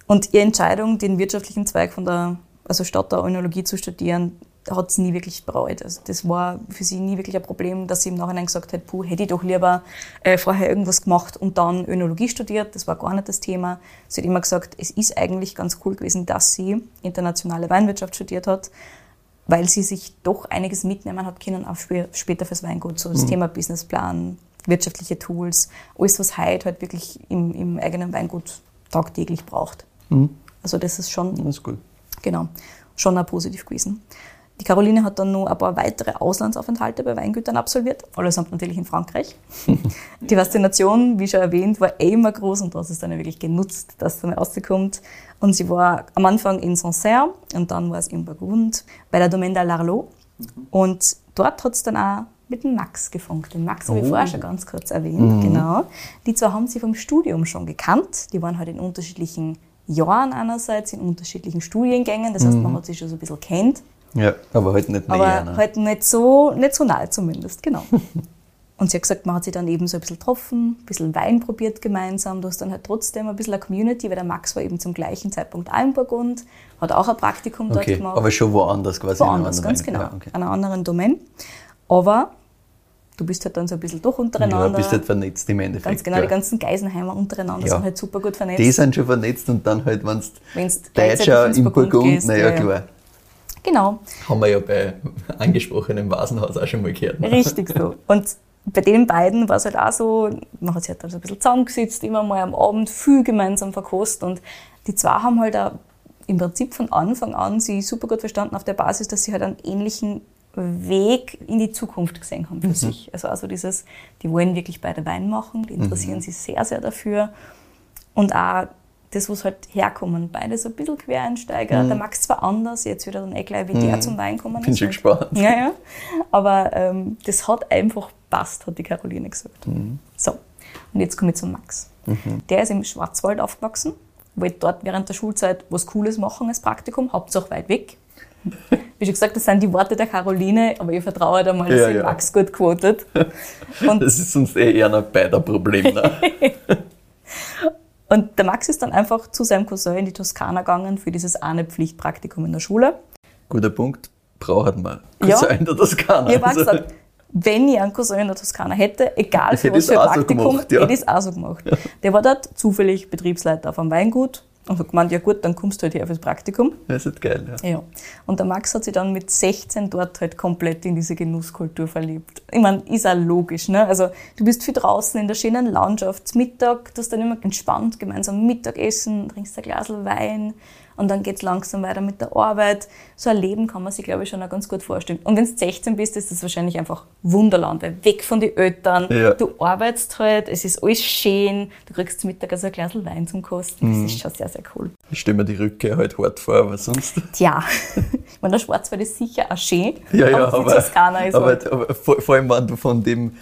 Und ihre Entscheidung, den wirtschaftlichen Zweig von der also Stadt der Önologie zu studieren, hat sie nie wirklich bereut. Also das war für sie nie wirklich ein Problem, dass sie im Nachhinein gesagt hat, puh, hätte ich doch lieber äh, vorher irgendwas gemacht und dann Önologie studiert. Das war gar nicht das Thema. Sie hat immer gesagt, es ist eigentlich ganz cool gewesen, dass sie internationale Weinwirtschaft studiert hat, weil sie sich doch einiges mitnehmen hat können, auch sp- später fürs Weingut, so das Thema Businessplan, wirtschaftliche Tools, alles, was heute halt wirklich im, im eigenen Weingut tagtäglich braucht. Also das ist schon Das ist gut. Genau, schon auch positiv gewesen. Die Caroline hat dann noch ein paar weitere Auslandsaufenthalte bei Weingütern absolviert, allesamt natürlich in Frankreich. Die Faszination, wie schon erwähnt, war eh immer groß und das ist dann wirklich genutzt, dass sie mal rauskommt. Und sie war am Anfang in Sancerre und dann war es in Burgund bei der Domaine de l'Arlot. Und dort hat es dann auch mit dem Max gefunkt. Den Max habe ich Oh. vorher schon ganz kurz erwähnt, genau. Die zwei haben sie vom Studium schon gekannt. Die waren halt in unterschiedlichen Jahren einerseits, in unterschiedlichen Studiengängen. Das heißt, man hat sich schon so ein bisschen kennt. Ja, aber halt nicht Aber näher. Ne? halt nicht so, nicht so nahe zumindest, genau. Und sie hat gesagt, man hat sich dann eben so ein bisschen getroffen, ein bisschen Wein probiert gemeinsam. Du hast dann halt trotzdem ein bisschen eine Community, weil der Max war eben zum gleichen Zeitpunkt auch in Burgund, hat auch ein Praktikum dort okay, gemacht. aber schon woanders quasi. woanders, ganz Wein. genau, Ja, okay. an einer anderen Domain. Aber du bist halt dann so ein bisschen doch ja, untereinander. bist halt vernetzt im Endeffekt. ganz genau, ja. die ganzen Geisenheimer untereinander Ja. sind halt super gut vernetzt. Die sind schon vernetzt und dann halt, wenn du Deutscher in Burgund Burgund, gehst, naja ja, ja. klar. Genau, Haben wir ja bei angesprochenem Vasenhaus auch schon mal gehört. Ne? Richtig so. Und bei den beiden war es halt auch so, man hat sich halt also ein bisschen zusammengesetzt, immer mal am Abend viel gemeinsam verkostet und die zwei haben halt auch im Prinzip von Anfang an sie super gut verstanden auf der Basis, dass sie halt einen ähnlichen Weg in die Zukunft gesehen haben für sich. Also also dieses, die wollen wirklich beide Wein machen, die interessieren sich sehr, sehr dafür und auch das, was halt herkommen, beide so ein bisschen Quereinsteiger. Der Max zwar anders, jetzt wieder dann eh gleich, wie der zum Wein kommen Bin schon Und- gespannt. ja, ja. Aber ähm, das hat einfach passt, hat die Caroline gesagt. So, und jetzt komme ich zum Max. Der ist im Schwarzwald aufgewachsen, wollte dort während der Schulzeit was Cooles machen als Praktikum, Hauptsache weit weg. Wie schon gesagt, das sind die Worte der Caroline, aber ich vertraue da mal, dass Ja, sie ja. Max gut quotet. Und Das ist sonst eh eher ein beider Problem. Ne? Und der Max ist dann einfach zu seinem Cousin in die Toskana gegangen für dieses eine Pflichtpraktikum in der Schule. Guter Punkt. Wir. Ja. Cousin in der Toskana. Ich habe Also, gesagt, wenn ich einen Cousin in der Toskana hätte, egal für Hätte was für ein auch so Praktikum, gemacht, ja. hätte ich es auch so gemacht. Der war dort zufällig Betriebsleiter auf einem Weingut und hat gemeint, ja gut, dann kommst du halt her fürs Praktikum. Das ist geil, ja. Ja. Und der Max hat sich dann mit 16 dort halt komplett in diese Genusskultur verliebt. Ich meine, ist auch logisch, ne? Also, du bist viel draußen in der schönen Landschaft, Mittag, du hast dann immer entspannt gemeinsam Mittagessen, trinkst ein Glas Wein und dann geht's langsam weiter mit der Arbeit. So ein Leben kann man sich, glaube ich, schon auch ganz gut vorstellen. Und wenn du 16 bist, ist das wahrscheinlich einfach Wunderland, weil weg von den Eltern, Ja. du arbeitest halt, es ist alles schön, du kriegst zum Mittag also ein Glas Wein zum Kosten. Mhm. Das ist schon sehr, sehr cool. Ich stelle mir die Rückkehr halt hart vor, aber sonst. Tja, ich meine, der Schwarzwald ist sicher auch schön, Ja, ja, aber aber, aber, halt, aber vor, vor allem, wenn du von dem,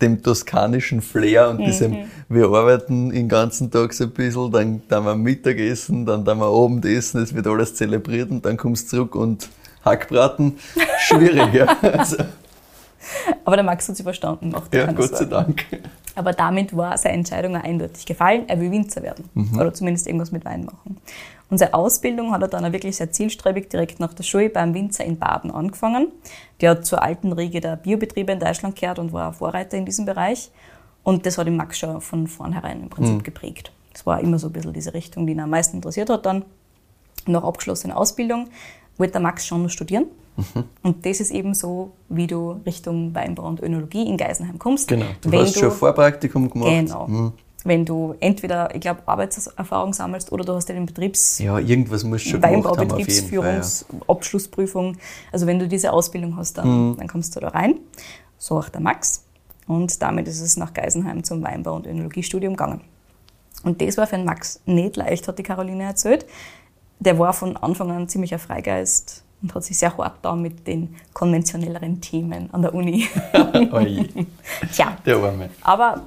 dem toskanischen Flair und diesem, Mhm. wir arbeiten den ganzen Tag so ein bisschen, dann dann wir Mittagessen, dann dann wir Abendessen, es wird alles zelebriert und dann kommst du zurück und Hackbraten, schwierig, ja. Also, aber der Max hat sich verstanden gemacht. ja, Gott sei. Dank. Aber damit war seine Entscheidung eindeutig gefallen. Er will Winzer werden. Mhm. Oder zumindest irgendwas mit Wein machen. Und seine Ausbildung hat er dann auch wirklich sehr zielstrebig direkt nach der Schule beim Winzer in Baden angefangen. Der hat zur alten Riege der Biobetriebe in Deutschland gehört und war Vorreiter in diesem Bereich. Und das hat den Max schon von vornherein im Prinzip geprägt. Das war immer so ein bisschen diese Richtung, die ihn am meisten interessiert hat dann. Nach abgeschlossener Ausbildung wollte der Max schon noch studieren. Und das ist eben so, wie du Richtung Weinbau und Önologie in Geisenheim kommst. Genau. Du Wenn hast schon Vorpraktikum gemacht. Genau. Wenn du entweder, ich glaube, Arbeitserfahrung sammelst oder du hast ja den Betriebs Ja, irgendwas musst du schon haben Fall. Ja. Weinbaubetriebsführungsabschlussprüfung. Also wenn du diese Ausbildung hast, dann, Mhm. dann kommst du da rein. So auch der Max. Und damit ist es nach Geisenheim zum Weinbau- und Önologiestudium gegangen. Und das war für den Max nicht leicht, hat die Caroline erzählt. Der war von Anfang an ziemlich ein Freigeist und hat sich sehr hart da mit den konventionelleren Themen an der Uni. Oje, Tja, der Arme. aber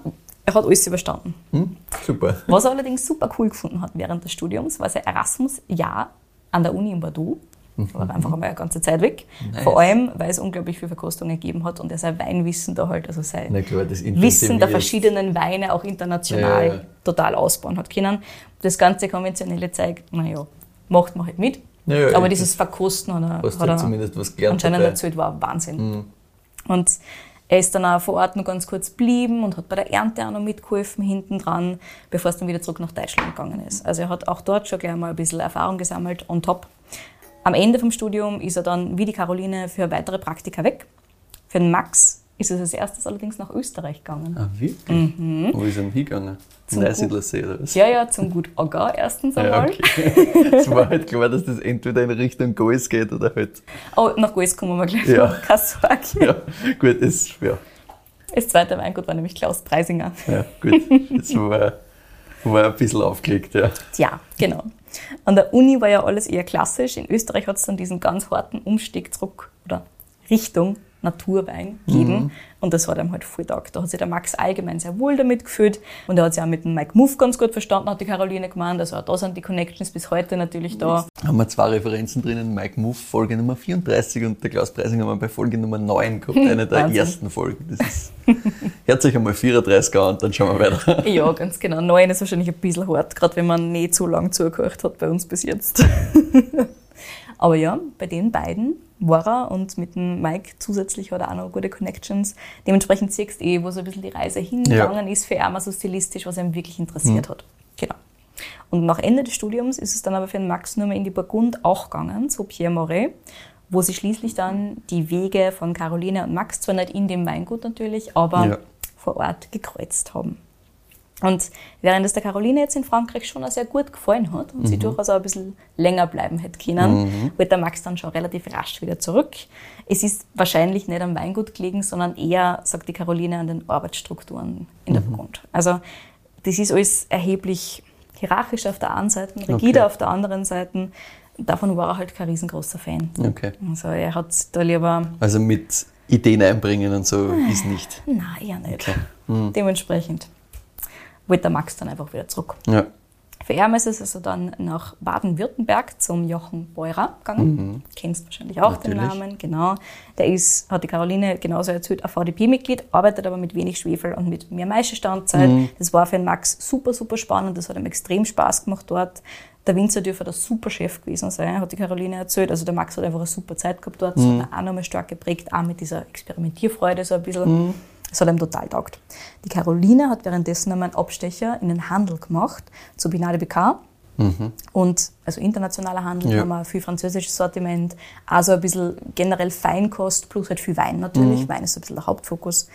er hat alles überstanden. Hm? Super. Was er allerdings super cool gefunden hat während des Studiums, war sein Erasmus-Jahr an der Uni in Bordeaux. Er war einfach einmal eine ganze Zeit weg. Nice. Vor allem, weil es unglaublich viel Verkostung gegeben hat und er sein Weinwissen da halt, also sein klar, Wissen der verschiedenen Weine auch international Ja, ja. total ausbauen hat können. Das ganze konventionelle Zeug, naja, macht man halt mit. Ja, ja, Aber dieses Verkosten hat er, Hast hat du er zumindest was gelernt anscheinend dabei? Mhm. erzählt, war Wahnsinn. Und er ist dann auch vor Ort noch ganz kurz geblieben und hat bei der Ernte auch noch mitgeholfen hinten dran, bevor es dann wieder zurück nach Deutschland gegangen ist. Also er hat auch dort schon gleich mal ein bisschen Erfahrung gesammelt on top. Am Ende vom Studium ist er dann wie die Caroline für weitere Praktika weg. Für den Max ist es als erstes allerdings nach Österreich gegangen. Ah, wirklich? Wo ist er denn hingegangen? Zum Neusiedlersee oder was? Ja, ja, zum Gut Agger erstens Ja, einmal. okay. Es war halt klar, dass das entweder in Richtung Goes geht oder halt. Oh, nach Goes kommen wir gleich Ja. noch. Keine Sorge. Ja, gut, das, ja, Das zweite Weingut war nämlich Klaus Preisinger. ja, gut. Das war, war ein bisschen aufgelegt, ja. Ja, genau. An der Uni war ja alles eher klassisch. In Österreich hat es dann diesen ganz harten Umstieg zurück oder Richtung Naturwein gegeben. Und das hat ihm halt voll taugt. Da hat sich der Max allgemein sehr wohl damit gefühlt. Und er hat sich auch mit dem Mike Muff ganz gut verstanden, hat die Caroline gemeint. Also auch da sind die Connections bis heute natürlich da. Haben wir zwei Referenzen drinnen, Mike Muff, Folge Nummer 34 und der Klaus Preising haben wir bei Folge Nummer 9 gehabt, eine der Wahnsinn. ersten Folgen. Das ist, hört sich einmal 34 an und dann schauen wir weiter. Ja, ganz genau. Neun ist wahrscheinlich ein bisschen hart, gerade wenn man nicht so lange zugehört hat bei uns bis jetzt. Aber ja, bei den beiden war er und mit dem Mike zusätzlich hat er auch noch gute Connections. Dementsprechend siehst du eh, wo so ein bisschen die Reise hingegangen ist für ihn, so stilistisch, was ihn wirklich interessiert hat. Genau. Und nach Ende des Studiums ist es dann aber für den Max nur mehr in die Burgund auch gegangen, zu Pierre Moret, wo sie schließlich dann die Wege von Caroline und Max, zwar nicht in dem Weingut natürlich, aber Ja. vor Ort gekreuzt haben. Und während es der Caroline jetzt in Frankreich schon auch sehr gut gefallen hat und sie durchaus auch ein bisschen länger bleiben hätte können, wird der Max dann schon relativ rasch wieder zurück. Es ist wahrscheinlich nicht am Weingut gelegen, sondern eher, sagt die Caroline, an den Arbeitsstrukturen in der Burgund. Also das ist alles erheblich hierarchisch auf der einen Seite, rigider Okay. auf der anderen Seite. Davon war er halt kein riesengroßer Fan. Okay. Also er hat da lieber Also mit Ideen einbringen und so ist nicht. Nein, eher nicht. Dementsprechend wollte der Max dann einfach wieder zurück. Ja. Für ihn ist es also dann nach Baden-Württemberg zum Jochen Beurer gegangen. Kennst wahrscheinlich auch den Mhm. Natürlich. Namen, genau. Der ist, hat die Caroline genauso erzählt, ein VDP-Mitglied, arbeitet aber mit wenig Schwefel und mit mehr Maischestandzeit. Mhm. Das war für den Max super, super spannend. Das hat ihm extrem Spaß gemacht dort. Der Winzer dürfte der super Chef gewesen sein, hat die Caroline erzählt. Also der Max hat einfach eine super Zeit gehabt dort. Das Mhm. hat ihn auch nochmal stark geprägt, auch mit dieser Experimentierfreude so ein bisschen. Das hat ihm total taugt. Die Caroline hat währenddessen einmal einen Abstecher in den Handel gemacht, zu Binade BK. Und also internationaler Handel, Ja. haben wir viel französisches Sortiment, also ein bisschen generell Feinkost, plus halt viel Wein natürlich. Wein ist ein bisschen der Hauptfokus.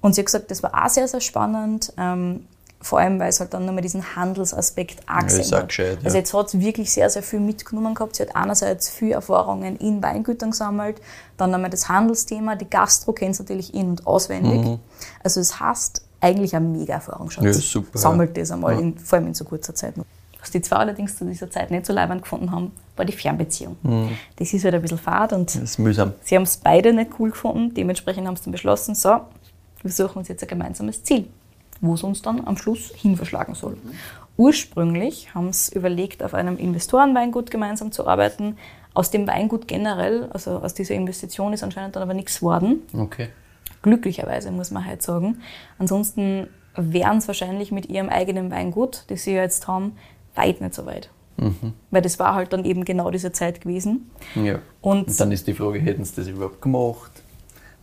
Und sie hat gesagt, das war auch sehr, sehr spannend. Ähm, vor allem, weil es halt dann nochmal diesen Handelsaspekt auch ist gesehen auch hat. gescheit, ja. Also jetzt hat sie wirklich sehr, sehr viel mitgenommen gehabt. Sie hat einerseits viel Erfahrungen in Weingütern gesammelt, dann einmal das Handelsthema, die Gastro kennt sie natürlich in- und auswendig. Also es heißt eigentlich eine mega Erfahrung schon. Mhm. Ja, super, ja. Sammelt das einmal, Ja. in, vor allem in so kurzer Zeit. Was die zwei allerdings zu dieser Zeit nicht so leibend gefunden haben, war die Fernbeziehung. Mhm. Das ist halt ein bisschen fad und Das ist mühsam. sie haben es beide nicht cool gefunden. Dementsprechend haben sie dann beschlossen, so, wir suchen uns jetzt ein gemeinsames Ziel, wo es uns dann am Schluss hin verschlagen soll. Ursprünglich haben sie überlegt, auf einem Investorenweingut gemeinsam zu arbeiten. Aus dem Weingut generell, also aus dieser Investition ist anscheinend dann aber nichts geworden. Okay. Glücklicherweise, muss man halt sagen. Ansonsten wären es wahrscheinlich mit ihrem eigenen Weingut, das sie ja jetzt haben, weit nicht so weit. Weil das war halt dann eben genau diese Zeit gewesen. Ja. Und- Und dann ist die Frage, hätten sie das überhaupt gemacht?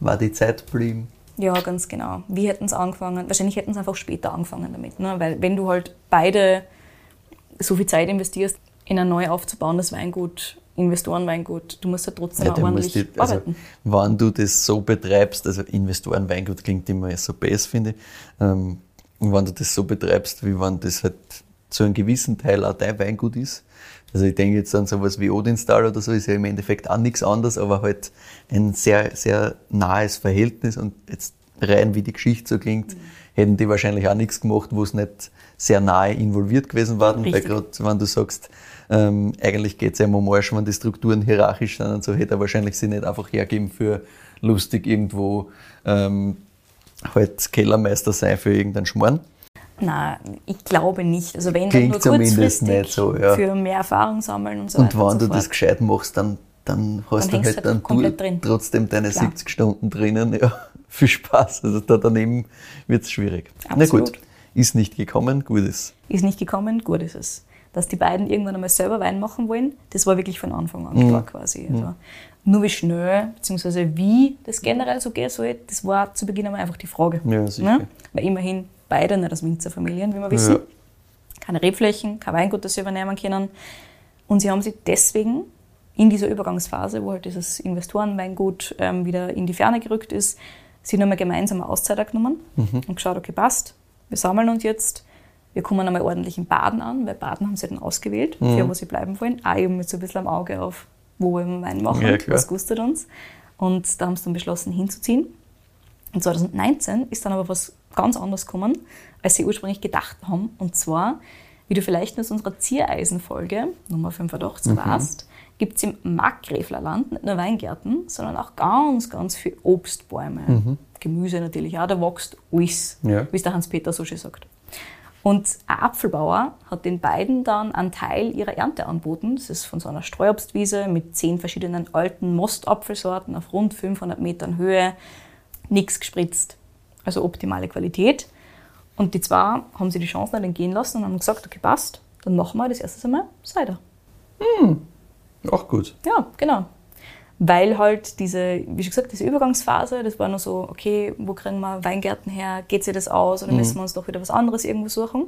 War die Zeit geblieben? Ja, ganz genau. Wie hätten sie angefangen? Wahrscheinlich hätten sie einfach später angefangen damit. Ne? Weil wenn du halt beide so viel Zeit investierst, in ein neu aufzubauendes Weingut, Investorenweingut, du musst ja trotzdem auch du ordentlich die- also, arbeiten. wenn du das so betreibst, also Investorenweingut klingt immer so best, finde ich. Ähm, und wenn du das so betreibst, wie wenn das halt zu einem gewissen Teil auch dein Weingut ist. Also ich denke jetzt an sowas wie Odinstal oder so, ist ja im Endeffekt auch nichts anderes, aber halt ein sehr, sehr nahes Verhältnis und jetzt rein wie die Geschichte so klingt, hätten die wahrscheinlich auch nichts gemacht, wo es nicht sehr nahe involviert gewesen waren, weil Richtig. gerade wenn du sagst, ähm, eigentlich geht es ja um Marsch, wenn die Strukturen hierarchisch sind und so, hätte er wahrscheinlich sie nicht einfach hergeben für lustig irgendwo ähm, halt Kellermeister sein für irgendeinen Schmarrn. Nein, ich glaube nicht. Also wenn dann Klingt nur zumindest kurzfristig nicht so, ja. für mehr Erfahrung sammeln und so Und weiter wenn und du so das gescheit machst, dann, dann hast Dann du halt dann komplett du trotzdem deine Klar. 70 Stunden drinnen. Ja, viel Spaß. Also da daneben wird es schwierig. Na Absolut. gut, ist nicht gekommen, gut ist. Ist nicht gekommen, gut ist es. Dass die beiden irgendwann einmal selber Wein machen wollen, das war wirklich von Anfang Mhm. an klar quasi. Also nur wie schnell, beziehungsweise wie das generell so gehen soll, das war zu Beginn einmal einfach die Frage. Ja, sicher. Weil immerhin beide nicht aus Winzerfamilien, wie wir wissen. Ja. Keine Rebflächen, kein Weingut, das sie übernehmen können. Und sie haben sich deswegen in dieser Übergangsphase, wo halt dieses Investorenweingut ähm, wieder in die Ferne gerückt ist, sind einmal gemeinsam eine Auszeit genommen und geschaut, okay, passt, wir sammeln uns jetzt, wir kommen einmal ordentlich in Baden an, weil Baden haben sie dann ausgewählt, für wo sie bleiben wollen. Auch eben mit so ein bisschen am Auge auf, wo wir Wein machen, Ja, was gustet uns. Und da haben sie dann beschlossen, hinzuziehen. Und 2019 ist dann aber was ganz anderes gekommen, als sie ursprünglich gedacht haben. Und zwar, wie du vielleicht aus unserer Ziereisen-Folge, Nummer 85, weißt, gibt es im Markgräflerland nicht nur Weingärten, sondern auch ganz, ganz viele Obstbäume. Gemüse natürlich auch, da wächst alles, Ja. wie es der Hans-Peter so schön sagt. Und ein Apfelbauer hat den beiden dann einen Teil ihrer Ernte angeboten. Das ist von so einer Streuobstwiese mit zehn verschiedenen alten Mostapfelsorten auf rund 500 Metern Höhe. Nichts gespritzt. Also optimale Qualität. Und die zwei haben sie die Chance nicht entgehen lassen und haben gesagt, okay, passt, dann machen wir das erste Mal Cider. Auch gut. Ja, genau. Weil halt diese, wie schon gesagt, diese Übergangsphase, das war nur so, okay, wo kriegen wir Weingärten her? Geht sich das aus oder müssen wir uns doch wieder was anderes irgendwo suchen?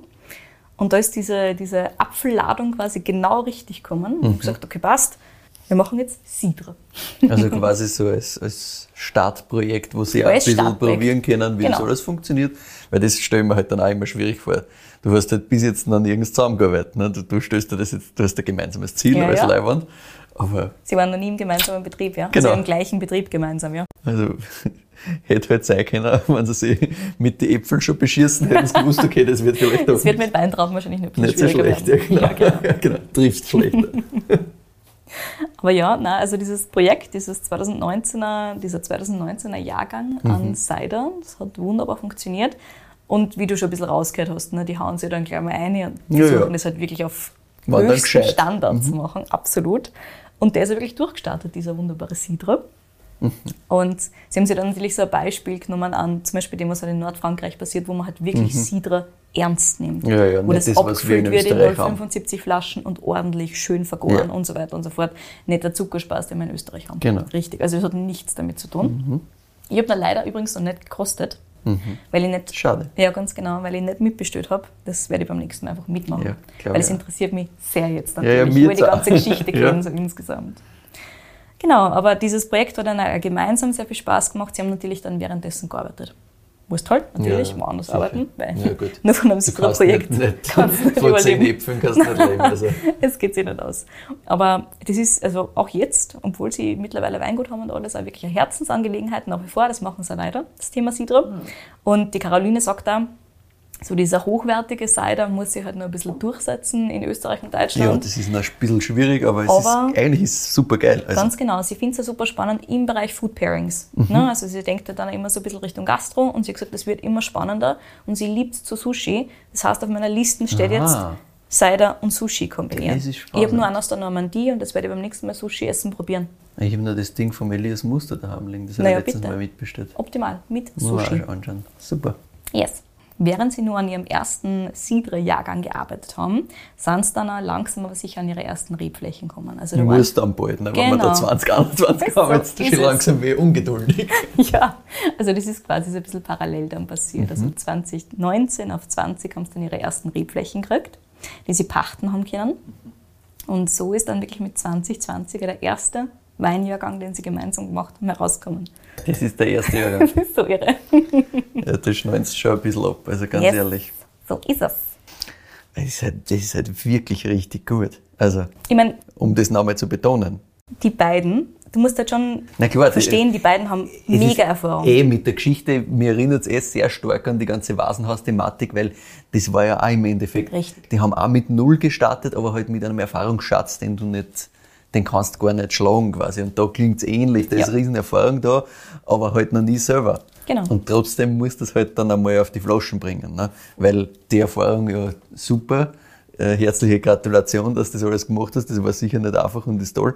Und da ist diese, diese Apfelladung quasi genau richtig gekommen. Ich habe gesagt, okay, passt, wir machen jetzt Cidre. Also quasi so als, als Startprojekt, wo sie auch ein bisschen probieren können, wie das Genau. alles funktioniert. Weil das stelle ich mir halt dann auch immer schwierig vor. Du hast halt bis jetzt noch nirgends zusammengearbeitet. Ne? Du, du stellst dir das jetzt, du hast ein gemeinsames Ziel Ja, als ja. Leihwand. Aber Sie waren noch nie im gemeinsamen Betrieb, ja? Genau. Also im gleichen Betrieb gemeinsam, ja. also hätte halt sein können, wenn sie sich mit den Äpfeln schon beschießen, hätten sie gewusst, okay, das wird vielleicht Das auch wird mit Weintrauben wahrscheinlich bisschen nicht so schlecht. Ja, werden. genau. Ja, genau. Ja, genau. Trifft schlechter. Aber ja, na, also dieses Projekt, dieses 2019er, dieser 2019er Jahrgang Mhm. an Cider, das hat wunderbar funktioniert. Und wie du schon ein bisschen rausgehört hast, ne, die hauen sich dann gleich mal ein und Ja, ja. versuchen das halt wirklich auf War höchsten gescheit. Mhm. Standard zu machen, absolut. Und der ist ja wirklich durchgestartet, dieser wunderbare Cidre. Mhm. Und sie haben sich dann natürlich so ein Beispiel genommen an, zum Beispiel dem, was halt in Nordfrankreich passiert, wo man halt wirklich Cidre ernst nimmt. Mhm. Ja, ja, wo das das, abgefüllt wird in Österreich haben. 0,75 Flaschen und ordentlich schön vergoren Ja. und so weiter und so fort. Nicht der Zuckerspaß, den wir in Österreich haben. Genau. Richtig. Also es hat nichts damit zu tun. Ich habe da leider übrigens noch nicht gekostet, weil ich nicht. Schade. Ja, ganz genau, weil ich nicht mitbestellt habe. Das werde ich beim nächsten Mal einfach mitmachen. Ja, weil es interessiert mich sehr jetzt Ja, ja, natürlich, mir wo ich die ganze Geschichte Ja. kenne, so insgesamt. Genau, aber dieses Projekt hat dann auch gemeinsam sehr viel Spaß gemacht. Sie haben natürlich dann währenddessen gearbeitet. Musst halt natürlich Ja, woanders sicher. arbeiten, weil Ja, gut. nur von einem kannst Projekt nicht, nicht kannst du nicht von zehn. Äpfeln kannst du nicht leben. Also. Es geht sich nicht aus. Aber das ist also auch jetzt, obwohl sie mittlerweile Weingut haben und alles, auch wirklich eine Herzensangelegenheit nach wie vor. Das machen sie auch weiter, das Thema Cider. Und die Caroline sagt da, so dieser hochwertige Cider muss sich halt noch ein bisschen durchsetzen in Österreich und Ja, Deutschland. das ist noch ein bisschen schwierig, aber, es Aber- ist, eigentlich ist es super geil. Also, Ganz genau. Sie findet es ja super spannend im Bereich Food Pairings. Mhm. Ne? Also sie denkt ja dann immer so ein bisschen Richtung Gastro und sie hat gesagt, das wird immer spannender und sie liebt zu Sushi. Das heißt, auf meiner Liste steht jetzt Aha. Cider und Sushi kombinieren. Das ist ich habe nur einen aus der Normandie und das werde ich beim nächsten Mal Sushi essen probieren. ich habe nur das Ding vom Elias Muster daheim liegen, das habe Naja, ich letztens bitte. mal mitbestellt. Optimal. Mit Sushi. anschauen. Super. Yes. Während sie nur an ihrem ersten Cidre-Jahrgang gearbeitet haben, sind sie dann auch langsam aber sicher an ihre ersten Rebflächen gekommen. Also Du musst dann bald, ne? wenn wir da Genau. 2021 Ist haben, so, jetzt ist schon langsam weh ungeduldig. Ja, also das ist quasi so ein bisschen parallel dann passiert. Also 2019 auf 20 haben sie dann ihre ersten Rebflächen gekriegt, die sie pachten haben können. Und so ist dann wirklich mit 2020 der erste Weinjahrgang, den sie gemeinsam gemacht haben, herausgekommen. Das ist der erste Jahrgang. Das ist so irre. ja, das schneidet schon ein bisschen ab, also ganz Yes. ehrlich. So ist es. Das ist, halt, das ist halt wirklich richtig gut. Also, Ich meine, um das nochmal zu betonen. die beiden, du musst halt schon klar, verstehen, die beiden haben mega Erfahrung. Eh mit der Geschichte, mir erinnert es eh sehr stark an die ganze Vasenhaus-Thematik, weil das war ja auch im Endeffekt. Richtig. Die haben auch mit Null gestartet, aber halt mit einem Erfahrungsschatz, den du nicht, den kannst du gar nicht schlagen quasi. Und da klingt's ähnlich, da ist Ja. riesen Erfahrung da, aber halt noch nie selber. Genau. Und trotzdem musst du es halt dann einmal auf die Flaschen bringen, ne? weil die Erfahrung ja super. Äh, herzliche Gratulation, dass du das alles gemacht hast. Das war sicher nicht einfach und ist toll.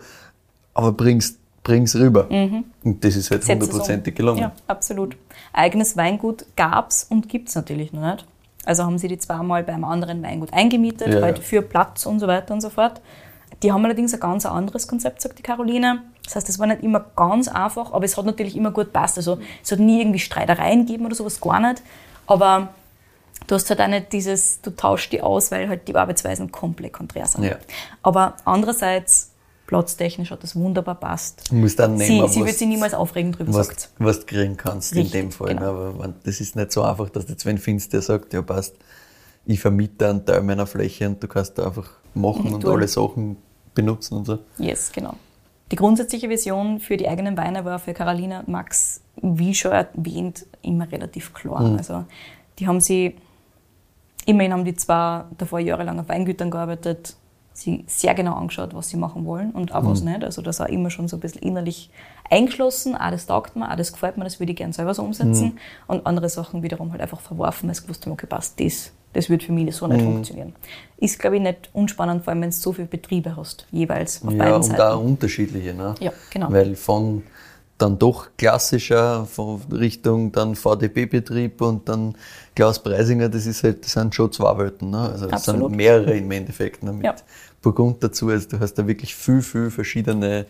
Aber bring's, bring's rüber. Und das ist halt es um. hundertprozentig gelungen. Ja, absolut. Eigenes Weingut gab's und gibt's natürlich noch nicht. Also haben sie die zweimal beim anderen Weingut eingemietet, Ja, halt ja. für Platz und so weiter und so fort. Die haben allerdings ein ganz anderes Konzept, sagt die Caroline. Das heißt, es war nicht immer ganz einfach, aber es hat natürlich immer gut gepasst. Also es hat nie irgendwie Streitereien gegeben oder sowas, gar nicht. Aber du hast halt auch nicht dieses, du tauschst die aus, weil halt die Arbeitsweisen komplett konträr sind. Ja. Aber andererseits Platztechnisch hat das wunderbar passt. Du musst dann nehmen, Sie, sie wird sich niemals aufregen drüber, was, sagt was du kriegen kannst Richtig, in dem Fall. genau. ne? Aber man, das ist nicht so einfach, dass Sven Finz dir sagt, ja passt, ich vermiete einen Teil meiner Fläche und du kannst da einfach machen und tun. alle Sachen benutzen und so. Yes, genau. Die grundsätzliche Vision für die eigenen Weine war für Carolina und Max, wie schon erwähnt, immer relativ klar. Also die haben sie, immerhin haben die zwar davor jahrelang auf Weingütern gearbeitet, sie sehr genau angeschaut, was sie machen wollen und auch was nicht. Also das auch immer schon so ein bisschen innerlich eingeschlossen, ah, das taugt mir, ah, das gefällt mir, das würde ich gerne selber so umsetzen. Und andere Sachen wiederum halt einfach verworfen, weil sie gewusst haben, okay, passt, das, das wird für mich so nicht funktionieren. Ist, glaube ich, nicht unspannend, vor allem wenn du so viele Betriebe hast, jeweils auf Ja, beiden und Seiten. auch unterschiedliche. Ne? Ja, genau. Weil von dann doch klassischer, von Richtung dann VDP-Betrieb und dann Klaus Preisinger, das ist halt, das sind schon zwei Welten. Ne? Also das Absolut. sind mehrere im Endeffekt. Ne? Mit Ja. Burgund dazu. Also du hast da wirklich viel, viel verschiedene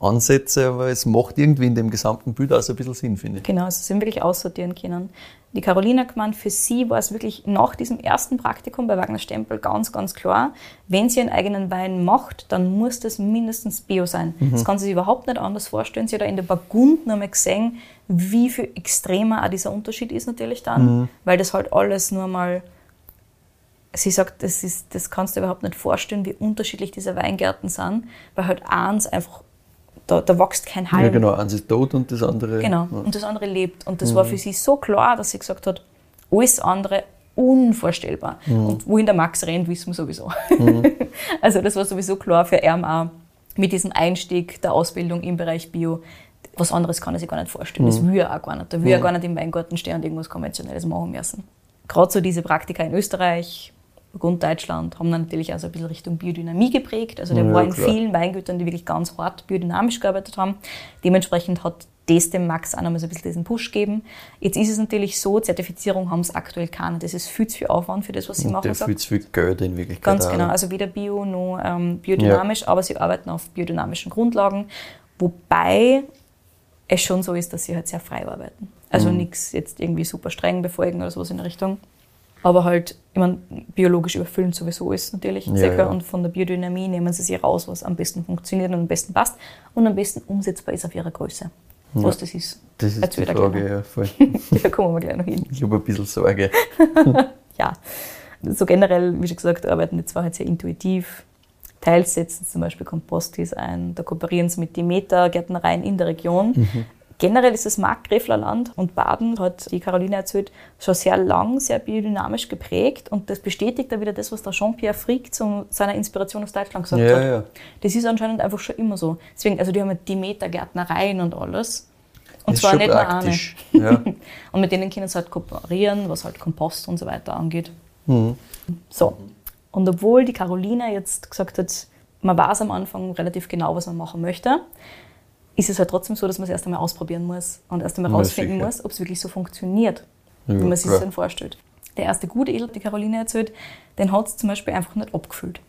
Ansätze, aber es macht irgendwie in dem gesamten Bild auch so ein bisschen Sinn, finde ich. Genau, also sind wirklich aussortieren können. Die Carolina gemeint, für sie war es wirklich nach diesem ersten Praktikum bei Wagner Stempel ganz, ganz klar, wenn sie einen eigenen Wein macht, dann muss das mindestens Bio sein. Das kann sie sich überhaupt nicht anders vorstellen. Sie hat da in der Burgund noch mal gesehen, wie viel extremer auch dieser Unterschied ist natürlich dann, weil das halt alles nur mal sie sagt, das, ist, das kannst du überhaupt nicht vorstellen, wie unterschiedlich diese Weingärten sind, weil halt eins einfach, da, da wächst kein Halm. Ja, genau. Eins ist tot und das andere. Genau. Ja. Und das andere lebt. Und das war für sie so klar, dass sie gesagt hat, alles andere unvorstellbar. Und wohin der Max rennt, wissen wir sowieso. also das war sowieso klar für auch mit diesem Einstieg der Ausbildung im Bereich Bio. Was anderes kann er sich gar nicht vorstellen. Das will er auch gar nicht. Da will er gar nicht im Weingarten stehen und irgendwas Konventionelles machen müssen. Gerade so diese Praktika in Österreich, Burgund, Deutschland, haben dann natürlich auch so ein bisschen Richtung Biodynamie geprägt. Also der Ja, war in klar. vielen Weingütern, die wirklich ganz hart biodynamisch gearbeitet haben. Dementsprechend hat das dem Max auch nochmal so ein bisschen diesen Push gegeben. Jetzt ist es natürlich so, Zertifizierung haben es aktuell keine. Das ist viel zu viel Aufwand für das, was sie Und machen. der viel zu viel Geld in Wirklichkeit. Ganz auch. genau. Also weder Bio noch ähm, biodynamisch, aber sie arbeiten auf biodynamischen Grundlagen. Wobei es schon so ist, dass sie halt sehr frei arbeiten. Also Mhm. nichts jetzt irgendwie super streng befolgen oder sowas in der Richtung. Aber halt, ich meine, biologisch überfüllen sowieso ist natürlich Ja, sicher. ja. Und von der Biodynamie nehmen sie sich raus, was am besten funktioniert und am besten passt und am besten umsetzbar ist auf ihrer Größe. Was das ist. Das ist die Erzähl gleich Frage, ja, voll. da kommen wir gleich noch hin. Ich habe ein bisschen Sorge. ja, so generell, wie schon gesagt, arbeiten die zwar halt sehr intuitiv. Teils setzen zum Beispiel Kompostis ein, da kooperieren sie mit Demeter-Gärtnereien in der Region. Generell ist das Markgräfler Land und Baden, hat die Caroline erzählt, schon sehr lang, sehr biodynamisch geprägt und das bestätigt da wieder das, was der Jean-Pierre Frick zu seiner Inspiration aus Deutschland gesagt Ja, hat. ja. Das ist anscheinend einfach schon immer so. Deswegen, also die haben Demeter-Gärtnereien und alles. Und ist zwar nicht nur eine. praktisch. Ja. Und mit denen können sie halt kooperieren, was halt Kompost und so weiter angeht. Mhm. So. Und obwohl die Carolina jetzt gesagt hat, man weiß am Anfang relativ genau, was man machen möchte, ist es halt trotzdem so, dass man es erst einmal ausprobieren muss und erst einmal Ja, herausfinden muss, ob es wirklich so funktioniert, Ja, wie man sich das dann vorstellt. Der erste Gutedel, die Caroline erzählt, den hat sie zum Beispiel einfach nicht abgefüllt.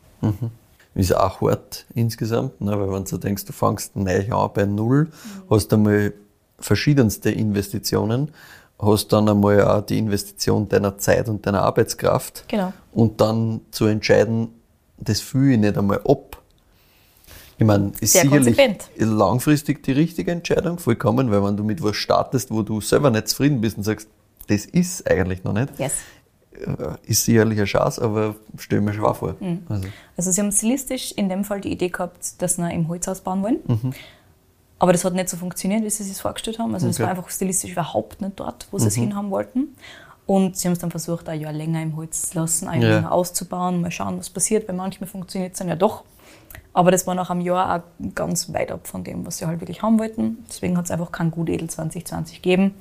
Ist auch hart insgesamt, ne? weil wenn du denkst, du fängst neu an bei Null, hast einmal verschiedenste Investitionen, hast dann einmal auch die Investition deiner Zeit und deiner Arbeitskraft Genau. und dann zu entscheiden, das fühle ich nicht einmal ab. Ich meine, ist Sehr sicherlich konsequent. langfristig die richtige Entscheidung, vollkommen, weil wenn du mit was startest, wo du selber nicht zufrieden bist und sagst, das ist eigentlich noch nicht, Yes. äh, ist sicherlich eine Chance, aber stell mir schwer vor. Mhm. Also, Also sie haben stilistisch in dem Fall die Idee gehabt, dass sie im Holzhaus bauen wollen. Mhm. Aber das hat nicht so funktioniert, wie sie sich das vorgestellt haben. Also Okay. Mhm. war einfach stilistisch überhaupt nicht dort, wo sie es hinhaben wollten. Und sie haben es dann versucht, ein Jahr länger im Holz zu lassen, ein Jahr auszubauen, mal schauen, was passiert. Bei manchmal funktioniert es dann ja doch. Aber das war nach einem Jahr auch ganz weit ab von dem, was sie halt wirklich haben wollten. Deswegen hat es einfach kein Gutedel 2020 gegeben.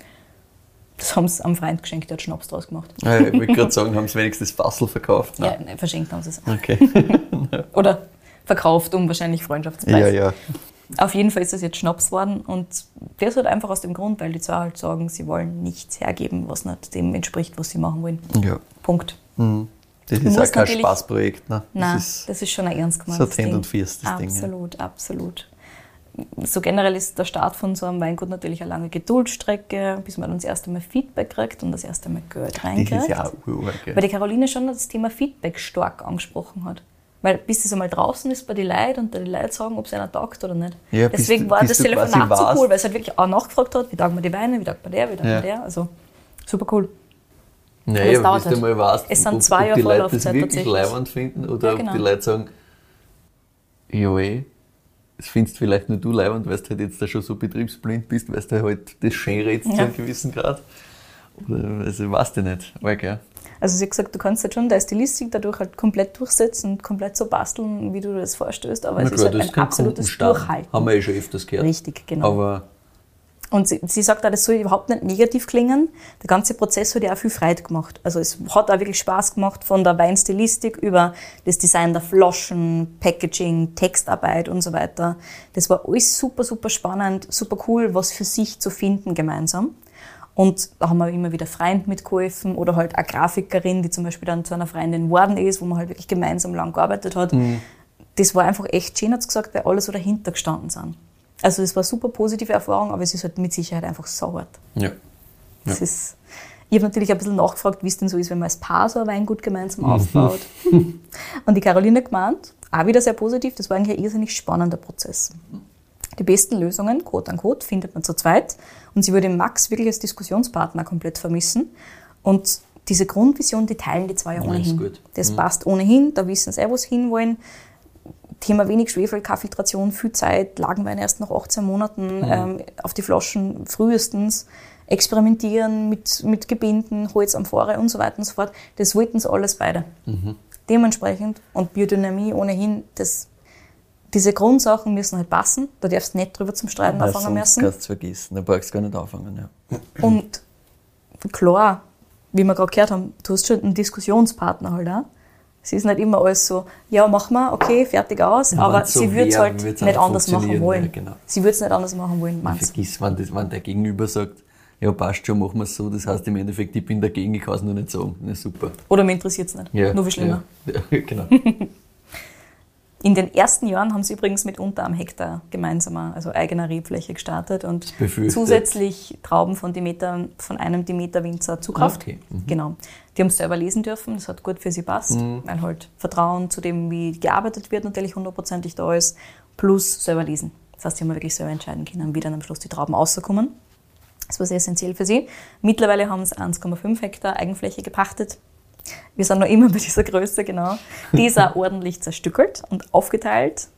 Das haben sie am Freund geschenkt, der hat Schnaps draus gemacht. Ja, ich wollte gerade sagen, haben sie wenigstens das Fassel verkauft. Ja, nein, verschenkt haben sie es. Okay. Oder verkauft um wahrscheinlich Freundschaftspreis. ja, ja. Auf jeden Fall ist das jetzt Schnaps worden und das halt einfach aus dem Grund, weil die zwei halt sagen, sie wollen nichts hergeben, was nicht dem entspricht, was sie machen wollen. ja. Punkt. Mhm. Das ist auch kein Spaßprojekt. Ne? Nein, Das das ist, ist, schon ein ernst so gemeintes Hand Ding. und Fuß, das Ding, ja. Absolut, absolut. So generell ist der Start von so einem Weingut natürlich eine lange Geduldsstrecke, bis man das erste Mal Feedback kriegt und das erste Mal Geld das reinkriegt. ist ja auch uralt. Weil die Caroline schon das Thema Feedback stark angesprochen hat. Weil bis das einmal draußen ist bei den Leuten und die Leute sagen, ob es einer taugt oder nicht. Ja, Deswegen du- war das Telefonat so cool, weil es halt wirklich auch nachgefragt hat, wie taugt man die Weine, wie taugt man der, wie taugt Ja. man der. Also super cool. Naja, Aber bis du halt. mal weißt, Es sind ob, zwei ob die Leute das wirklich leibend finden oder Ja, ob genau. die Leute sagen, ja eh, das findest vielleicht nur du leibend, weil du halt jetzt da schon so betriebsblind bist, weil du halt das schön redest zu Ja. einem gewissen Grad. Oder, also weißt du nicht. Arg, ja. Also hat gesagt, du kannst halt schon deine Stilistik dadurch halt komplett durchsetzen und komplett so basteln, wie du dir das vorstellst, aber Na es ist klar, halt das ein kann absolutes. Durchhalten. Haben wir eh schon öfters gehört. Richtig, genau. Aber Und sie, sie sagt auch, das soll überhaupt nicht negativ klingen. Der ganze Prozess hat ja auch viel Freude gemacht. Also es hat auch wirklich Spaß gemacht, von der Weinstilistik über das Design der Flaschen, Packaging, Textarbeit und so weiter. Das war alles super, super spannend, super cool, was für sich zu finden gemeinsam. Und da haben wir immer wieder Freund mitgeholfen oder halt eine Grafikerin, die zum Beispiel dann zu einer Freundin geworden ist, wo man halt wirklich gemeinsam lang gearbeitet hat. Das war einfach echt schön, hat gesagt, weil alle so dahinter gestanden sind. Also es war eine super positive Erfahrung, aber es ist halt mit Sicherheit einfach sauer. ja. Das ist, ich habe natürlich ein bisschen nachgefragt, wie es denn so ist, wenn man als Paar so ein Weingut gemeinsam aufbaut. Und die Caroline gemeint, auch wieder sehr positiv, das war eigentlich ein irrsinnig spannender Prozess. Die besten Lösungen, quote unquote, findet man zu zweit. Und sie würde Max wirklich als Diskussionspartner komplett vermissen. Und diese Grundvision, die teilen die zwei ja Ja, ohnehin. Das passt ohnehin, da wissen sie eh, wo sie hinwollen. Thema wenig Schwefel, Kaffeefiltration, viel Zeit, Lagenwein erst nach 18 Monaten ähm, auf die Flaschen frühestens, experimentieren mit, mit Gebinden, Holz, Amphore und so weiter und so fort. Das wollten sie alles beide. Dementsprechend und Biodynamie ohnehin, das, diese Grundsachen müssen halt passen. Da darfst du nicht drüber zum Streiten Weil anfangen müssen. kannst du es vergessen. Da brauchst du gar nicht anfangen. Ja. Und klar, wie wir gerade gehört haben, du hast schon einen Diskussionspartner halt auch. Es ist nicht immer alles so, ja, mach mal, okay, fertig aus, Ja, aber so sie würde es halt nicht anders machen wollen. ja, genau. Sie würde es nicht anders machen wollen, Man meinst vergisst, wenn, das, wenn der Gegenüber sagt, ja, passt schon, machen wir es so. Das heißt im Endeffekt, ich bin dagegen, ich kann es nur nicht sagen. Na super. Oder mir interessiert es nicht. Ja, Nur viel schlimmer. Ja, ja, genau. In den ersten Jahren haben sie übrigens mit unter einem Hektar gemeinsamer, also eigener Rebfläche gestartet und zusätzlich Trauben von, Demeter, von einem Demeter-Winzer zukauft. Okay, mhm. Genau. Die haben es selber lesen dürfen, das hat gut für sie passt, weil halt Vertrauen zu dem, wie gearbeitet wird, natürlich hundertprozentig da ist, plus selber lesen. Das heißt, sie haben wirklich selber entscheiden können, wie dann am Schluss die Trauben rauskommen. Das war sehr essentiell für sie. Mittlerweile haben sie 1,5 Hektar Eigenfläche gepachtet. Wir sind noch immer bei dieser Größe, genau. Die ist auch ordentlich zerstückelt und aufgeteilt,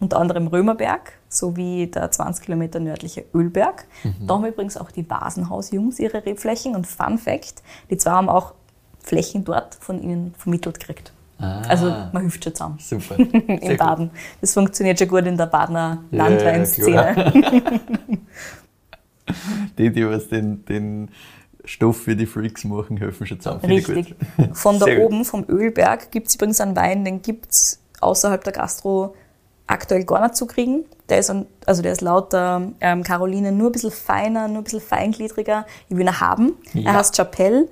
unter anderem Römerberg sowie der 20 Kilometer nördliche Ölberg. Da haben übrigens auch die Vasenhaus-Jungs ihre Rebflächen und Fun Fact, die zwei haben auch Flächen dort von ihnen vermittelt gekriegt. Ah. Also man hilft schon zusammen Super. im Sehr gut. Baden. Das funktioniert schon gut in der Badener Ja, Landweinszene. Die, die was den, den Stoff für die Freaks machen, helfen schon zusammen. Richtig. gut. Von da Sehr gut. oben, vom Ölberg, gibt es übrigens einen Wein, den gibt es außerhalb der Gastro aktuell gar nicht zu kriegen. Der ist, an, also der ist laut der ähm, Caroline nur ein bisschen feiner, nur ein bisschen feingliedriger. Ich will ihn haben. Ja. Er heißt Chapelle.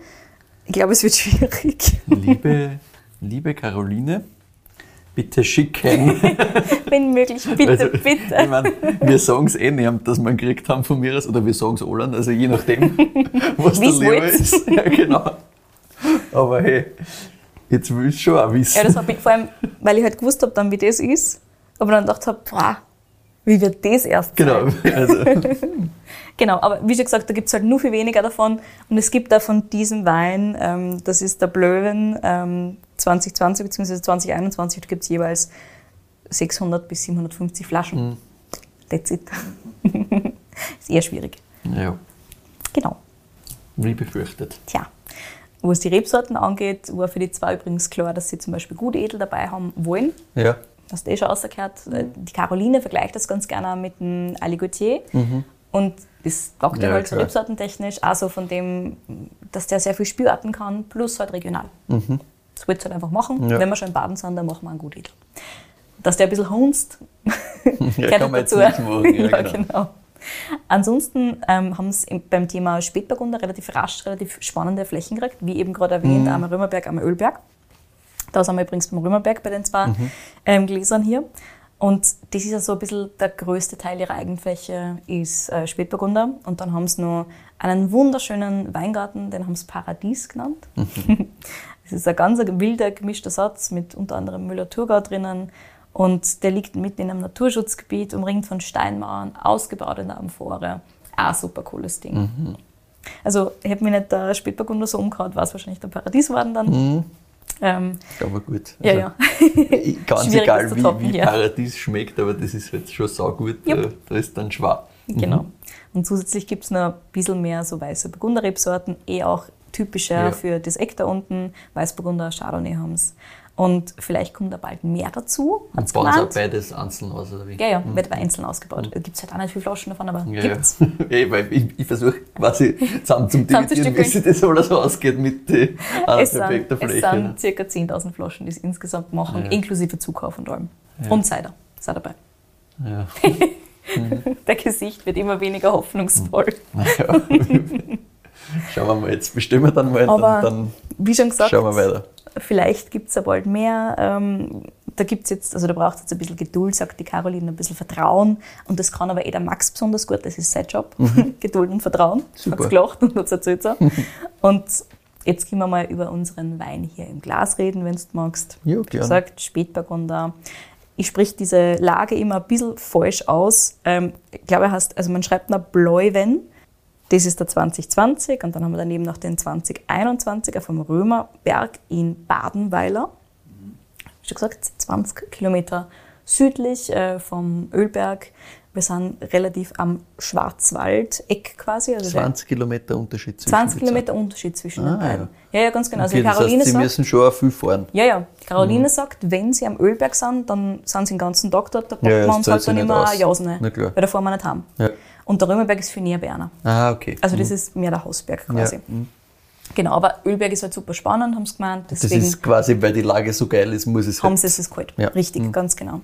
Ich glaube, es wird schwierig. Liebe, liebe Caroline, bitte schicken. Wenn möglich, bitte, Also, Ich bitte. mein, wir sagen es eh nicht, dass wir ihn gekriegt haben von mir aus, oder wir sagen es allen, also je nachdem, was der Lieber wollt. ist. Ja, genau. Aber hey, jetzt will ich schon auch wissen. Ja, das war vor allem, weil ich halt gewusst habe, dann wie das ist. Aber dann gedacht habe, boah, wie wird das erst genau. sein? Also, Genau, aber wie schon gesagt, da gibt es halt nur viel weniger davon. Und es gibt da von diesem Wein, ähm, das ist der Blöwen ähm, 2020 bzw. 2021, da gibt es jeweils 600 bis 750 Flaschen. That's it. ist eher schwierig. ja, Genau. wie befürchtet. Tja. Was die Rebsorten angeht, war für die zwei übrigens klar, dass sie zum Beispiel gut edel dabei haben wollen. Ja. Hast du eh schon rausgehört. Die Caroline vergleicht das ganz gerne mit dem Aligotier. Und das taugt ja halt so rebsortentechnisch, also von dem, dass der sehr viel Spürarten kann, plus halt regional. Das wollte halt einfach machen. Ja. Wenn wir schon in Baden sind, dann machen wir einen gut edel. Dass der ein bisschen hunzt, Ja, gehört kann man dazu. jetzt nicht machen. Ja, Ja, genau. genau. Ansonsten ähm, haben es beim Thema Spätburgunder relativ rasch relativ spannende Flächen gekriegt, wie eben gerade erwähnt, einmal Römerberg, einmal Ölberg. Da sind wir übrigens beim Römerberg bei den zwei ähm, Gläsern hier. Und das ist ja so ein bisschen der größte Teil ihrer Eigenfläche ist äh, Spätburgunder. Und dann haben sie noch einen wunderschönen Weingarten, den haben sie Paradies genannt. das ist ein ganz wilder, gemischter Satz mit unter anderem Müller-Thurgau drinnen. Und der liegt mitten in einem Naturschutzgebiet, umringt von Steinmauern, ausgebaut in der Amphore. Auch ein super cooles Ding. Mhm. Also, hätte mich nicht der Spätburgunder so umgehauen, war es wahrscheinlich der Paradies geworden dann. Mhm. Ähm, Aber gut. ja, Also, ja. Ganz Schwierig, egal, wie, toppen, wie ja. Paradies schmeckt, aber das ist jetzt schon saugut. Jupp. Äh, Da ist dann schwach. Genau. Und zusätzlich gibt es noch ein bisschen mehr so weiße Burgunderrebsorten, eh auch typischer Ja. für das Eck da unten. Weißburgunder, Chardonnay haben Und vielleicht kommt da bald mehr dazu, Und bauen sie auch beides einzeln aus, oder wie? Ja, ja, wird aber einzeln ausgebaut. Gibt es halt auch nicht viele Flaschen davon, aber Ja, gibt's. ja. Weil ich, ich versuche quasi zusammen zum dividieren, wie sich das alles ausgeht mit den Es sind, perfekten es Fläche. ne? sind ca. 10.000 Flaschen, die es insgesamt machen, Ja. inklusive Zukauf und allem. Ja. Und Cider, sei dabei. Ja. Der Gesicht wird immer weniger hoffnungsvoll. Ja. Schauen wir mal, jetzt bestimmen wir dann mal Aber dann, dann Wie schon gesagt, schauen wir weiter. Vielleicht gibt es ja bald mehr. Ähm, da gibt's jetzt, also da braucht es jetzt ein bisschen Geduld, sagt die Caroline, ein bisschen Vertrauen. Und das kann aber eh der Max besonders gut, das ist sein Job. Geduld und Vertrauen. Mhm. Super. Hat's gelacht und hat's erzählt so. und jetzt können wir mal über unseren Wein hier im Glas reden, wenn du magst. Ja, gerne. gesagt, Spätburgunder. Ich sprich diese Lage immer ein bisschen falsch aus. Ähm, ich glaube, er heißt, also man schreibt nach Bleuwen. Das ist der 2020 und dann haben wir daneben noch den 2021er vom Römerberg in Badenweiler. Wie schon gesagt, 20 Kilometer südlich äh, vom Ölberg. Wir sind relativ am Schwarzwald-Eck quasi. Also der 20 Kilometer Unterschied zwischen 20 den Kilometer Unterschied zwischen Ah, den beiden. Ja, ja, ganz genau. Also Okay, das Caroline heißt, Sie sagt, müssen schon viel fahren. ja, ja. Caroline Mhm. sagt, wenn sie am Ölberg sind, dann sind sie den ganzen Tag dort, da packen Ja, ja, wir das uns halt dann immer aus. eine weil da fahren wir nicht haben. Ja. Und der Römerberg ist viel näher bei einer. Ah, okay. Also das ist mehr der Hausberg quasi. Ja. mhm. Genau, aber Ölberg ist halt super spannend, haben sie gemeint. Das Deswegen ist quasi, weil die Lage so geil ist, muss es haben halt. sie es es geholt. Ja. Richtig, Mhm. ganz genau.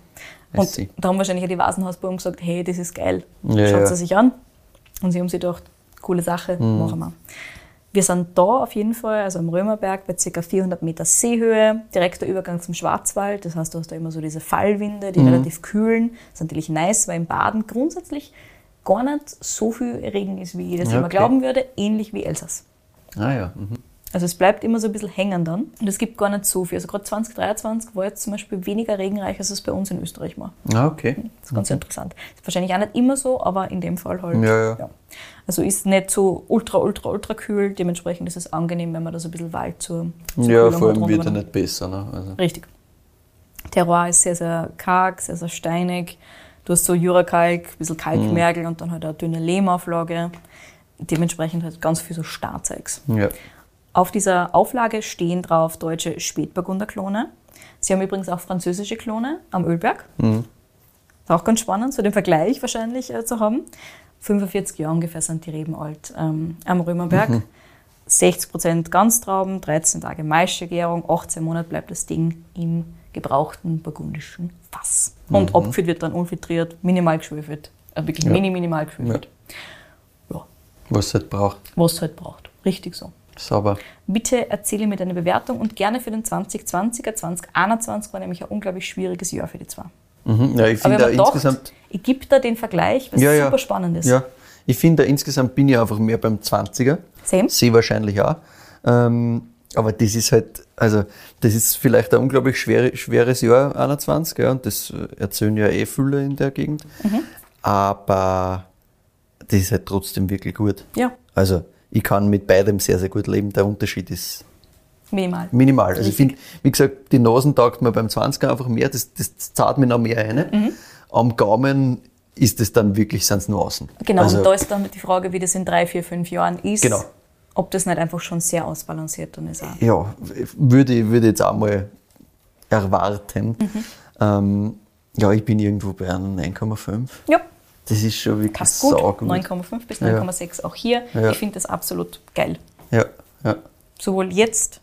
Und da haben wahrscheinlich die Vasenhausbuben gesagt, hey, das ist geil. Ja, Schaut ja. sie sich an. Und sie haben sich gedacht, coole Sache, Mhm. machen wir. Wir sind da auf jeden Fall, also am Römerberg, bei ca. 400 Meter Seehöhe, direkter Übergang zum Schwarzwald. Das heißt, du hast da immer so diese Fallwinde, Mhm. die relativ kühlen. Das ist natürlich nice, weil im Baden grundsätzlich gar nicht so viel Regen ist, wie das Ja, immer okay. glauben würde, ähnlich wie Elsass. Ah ja. Mhm. Also es bleibt immer so ein bisschen hängen dann. Und es gibt gar nicht so viel. Also gerade 2023 war jetzt zum Beispiel weniger regenreich, als es bei uns in Österreich war. Ah, okay. Das ist ganz interessant. Ist wahrscheinlich auch nicht immer so, aber in dem Fall halt. Ja, ja. Also ist nicht so ultra, ultra, ultra kühl. Dementsprechend ist es angenehm, wenn man da so ein bisschen Wald zur, zur Ja, Kühlung vor allem wird er nicht besser. Ne? Also. Richtig. Terroir ist sehr, sehr karg, sehr, sehr steinig. Du hast so Jurakalk, ein bisschen Kalkmergel und dann halt eine dünne Lehmauflage. Dementsprechend halt ganz viel so Starzeugs. Ja. Auf dieser Auflage stehen drauf deutsche Spätburgunder-Klone. Sie haben übrigens auch französische Klone am Ölberg. Mhm. Ist auch ganz spannend, so den Vergleich wahrscheinlich äh, zu haben. 45 Jahre ungefähr sind die Reben alt ähm, am Römerberg. 60% Ganztrauben, 13 Tage Maischegärung, 18 Monate bleibt das Ding im gebrauchten burgundischen Fass. Und abgefüllt wird dann unfiltriert, minimal geschwefelt. Äh, wirklich Ja. mini, minimal geschwefelt. Ja. Was es halt braucht. Was es halt braucht. Richtig so. Sauber. Bitte erzähle mir deine Bewertung und gerne für den 2020er. 2021 war nämlich ein unglaublich schwieriges Jahr für die zwei. Mhm. Ja, ich finde dacht, insgesamt. ich gebe da den Vergleich, was Ja, ja. super spannend ist. Ja, ich finde da insgesamt bin ich einfach mehr beim 20er. Same. Sie wahrscheinlich auch. Ähm, aber das ist halt, also das ist vielleicht ein unglaublich schwere, schweres Jahr, 21, ja, und das äh, erzählen ja eh viele in der Gegend. Mhm. Aber das ist halt trotzdem wirklich gut. Ja, Also ich kann mit beidem sehr, sehr gut leben. Der Unterschied ist minimal. minimal. Also ich finde, wie gesagt, die Nasen taugt mir beim 20er einfach mehr, das, das zahlt mir noch mehr ein. Mhm. Am Gaumen ist es dann wirklich, sind es Nuancen. Genau, Also, und da ist dann die Frage, wie das in drei, vier, fünf Jahren ist. Genau. Ob das nicht einfach schon sehr ausbalanciert dann ist. Auch. ja, würde ich würde jetzt auch mal erwarten. Mhm. Ähm, ja, ich bin irgendwo bei einem 9,5. Ja, Das ist schon wirklich passt gut. saugut. 9,5 bis Ja. 9,6 auch hier. Ja. Ich finde das absolut geil. Ja, ja. Sowohl jetzt,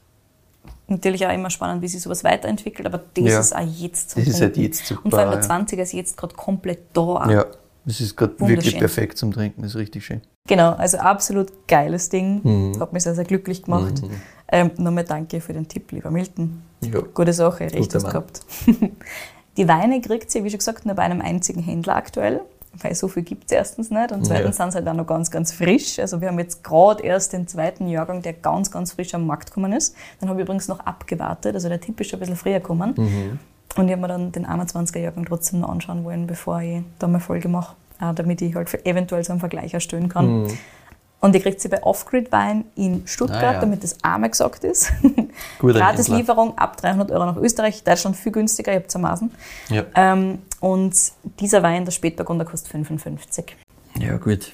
natürlich auch immer spannend, wie sich sowas weiterentwickelt, aber das Ja. ist auch jetzt zum Das ist halt Trinken. jetzt super, Und vor allem der ja. 20er ist jetzt gerade komplett da. Ja, das ist gerade wirklich perfekt zum Trinken, das ist richtig schön. Genau, also absolut geiles Ding. Mhm. Hat mich sehr, sehr glücklich gemacht. Ähm, nochmal danke für den Tipp, lieber Milton. Ja. Gute Sache, recht hast Mann. gehabt. Die Weine kriegt ihr, wie schon gesagt, nur bei einem einzigen Händler aktuell, weil so viel gibt es erstens nicht und zweitens Ja. sind sie halt auch noch ganz, ganz frisch. Also wir haben jetzt gerade erst den zweiten Jahrgang, der ganz, ganz frisch am Markt gekommen ist. Dann habe ich übrigens noch abgewartet, also der Tipp ist schon ein bisschen früher gekommen. Und ich habe mir dann den 21er Jahrgang trotzdem noch anschauen wollen, bevor ich da mal Folge mache, damit ich halt für eventuell so einen Vergleich erstellen kann. Und ihr kriegt sie bei Offgrid Wein in Stuttgart, Ah, ja. damit das einmal gesagt ist. Guter Gratis Händler. Lieferung ab 300 Euro nach Österreich, Deutschland viel günstiger, ihr habt Maßen. Ja. Ähm, und dieser Wein, der Spätburgunder, kostet 55. ja, gut.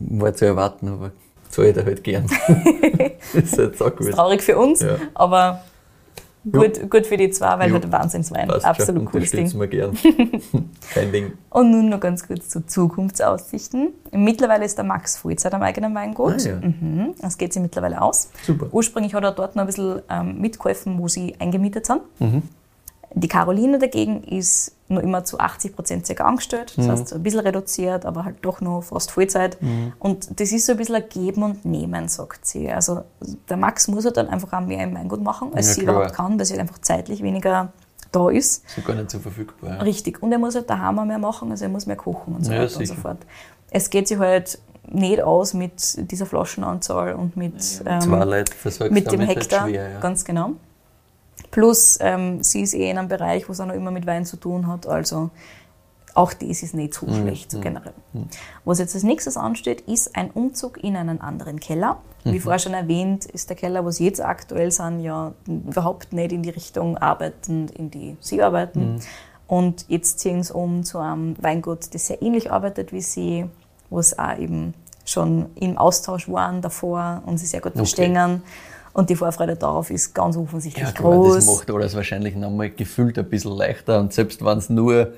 War zu erwarten, aber zahle ich da halt gern. ist halt so gut. Traurig für uns, Ja. aber gut, gut für die zwei, weil halt ein Wahnsinnswein. Passt Absolut schon, cooles Ding. wir gern. Kein Ding. Und nun noch ganz kurz zu Zukunftsaussichten. Mittlerweile ist der Max Vollzeit am eigenen Weingut. Ah, ja. mhm, das geht sich mittlerweile aus. Super. Ursprünglich hat er dort noch ein bisschen ähm, mitgeholfen, wo sie eingemietet sind. Mhm. Die Caroline dagegen ist nur immer zu 80 Prozent circa angestellt. Das Mhm. heißt, ein bisschen reduziert, aber halt doch noch fast Vollzeit. Und das ist so ein bisschen ein Geben und Nehmen, sagt sie. Also der Max muss halt dann einfach auch mehr im Weingut machen, als Ja, sie klar. überhaupt kann, weil sie halt einfach zeitlich weniger da ist. So gar nicht so verfügbar. Ja. Richtig. Und er muss halt daheim auch mehr machen, also er muss mehr kochen und so Ja, weiter und so sicher. fort. Es geht sich halt nicht aus mit dieser Flaschenanzahl und mit, ähm, mit dem damit Hektar. Halt schwer. Ganz genau. Plus, ähm, sie ist eh in einem Bereich, wo es auch noch immer mit Wein zu tun hat. Also auch das ist nicht so Mhm. schlecht, so generell. Was jetzt als nächstes ansteht, ist ein Umzug in einen anderen Keller. Mhm. Wie vorher schon erwähnt, ist der Keller, wo sie jetzt aktuell sind, ja überhaupt nicht in die Richtung arbeitend, in die sie arbeiten. Mhm. Und jetzt ziehen sie um zu einem Weingut, das sehr ähnlich arbeitet wie sie, wo es auch eben schon im Austausch waren davor und sie sehr gut Okay. verstehen. Und die Vorfreude darauf ist ganz offensichtlich Ja, klar, groß. das macht alles wahrscheinlich nochmal gefühlt ein bisschen leichter. Und selbst wenn es nur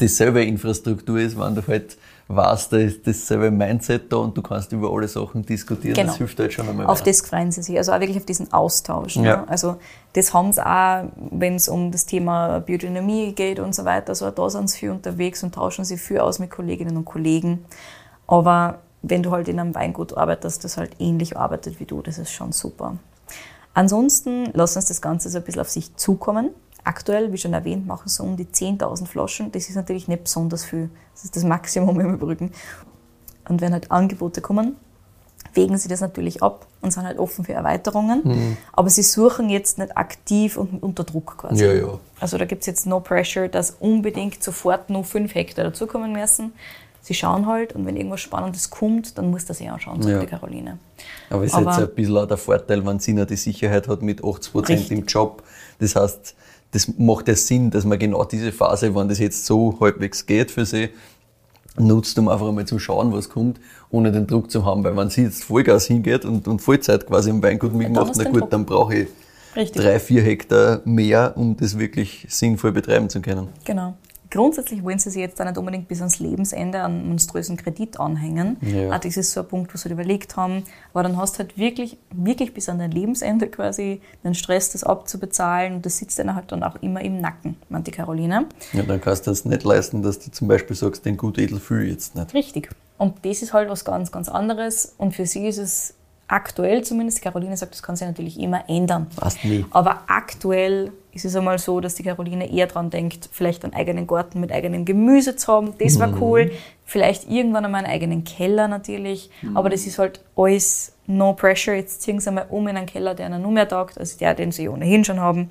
dieselbe Infrastruktur ist, wenn du halt weißt, da ist dasselbe Mindset da und du kannst über alle Sachen diskutieren, Genau. das hilft halt schon einmal Auf das freuen sie sich, also auch wirklich auf diesen Austausch. Ne? Ja. Also das haben sie auch, wenn es um das Thema Biodynamie geht und so weiter. Also da sind sie viel unterwegs und tauschen sich viel aus mit Kolleginnen und Kollegen. Aber wenn du halt in einem Weingut arbeitest, das halt ähnlich arbeitet wie du, das ist schon super. Ansonsten lassen uns das Ganze so ein bisschen auf sich zukommen. Aktuell, wie schon erwähnt, machen sie um die 10.000 Flaschen. Das ist natürlich nicht besonders viel. Das ist das Maximum im Übrigen. Und wenn halt Angebote kommen, wägen sie das natürlich ab und sind halt offen für Erweiterungen. Mhm. Aber sie suchen jetzt nicht aktiv und unter Druck quasi. Ja, ja. Also da gibt es jetzt no pressure, dass unbedingt sofort nur fünf Hektar dazukommen müssen. Sie schauen halt und wenn irgendwas Spannendes kommt, dann muss das eh anschauen, sagt Ja. die Caroline. Aber es ist jetzt ein bisschen auch der Vorteil, wenn sie noch die Sicherheit hat mit 80 Prozent im Job. Das heißt, das macht ja Sinn, dass man genau diese Phase, wenn das jetzt so halbwegs geht für sie, nutzt, um einfach einmal zu schauen, was kommt, ohne den Druck zu haben. Weil wenn sie jetzt Vollgas hingeht und, und Vollzeit quasi im Weingut mitmacht, na gut, Druck. dann brauche ich Richtig. drei, vier Hektar mehr, um das wirklich sinnvoll betreiben zu können. Genau. Grundsätzlich wollen sie sich jetzt da nicht unbedingt bis ans Lebensende einen monströsen Kredit anhängen. Ja. Auch das ist so ein Punkt, was sie überlegt haben. Aber dann hast du halt wirklich, wirklich bis an dein Lebensende quasi den Stress, das abzubezahlen. Und das sitzt dann halt dann auch immer im Nacken, meint die Caroline. Ja, dann kannst du das nicht leisten, dass du zum Beispiel sagst, den gut edel fühl ich jetzt nicht. Richtig. Und das ist halt was ganz, ganz anderes. Und für sie ist es aktuell zumindest, die Caroline sagt, das kann sich natürlich immer ändern. Weißt nie. Aber aktuell ist es einmal so, dass die Caroline eher daran denkt, vielleicht einen eigenen Garten mit eigenem Gemüse zu haben. Das war cool. Vielleicht irgendwann einmal einen eigenen Keller natürlich. Aber das ist halt alles no pressure. Jetzt ziehen sie einmal um in einen Keller, der ihnen nur mehr taugt, als der, den sie ohnehin schon haben.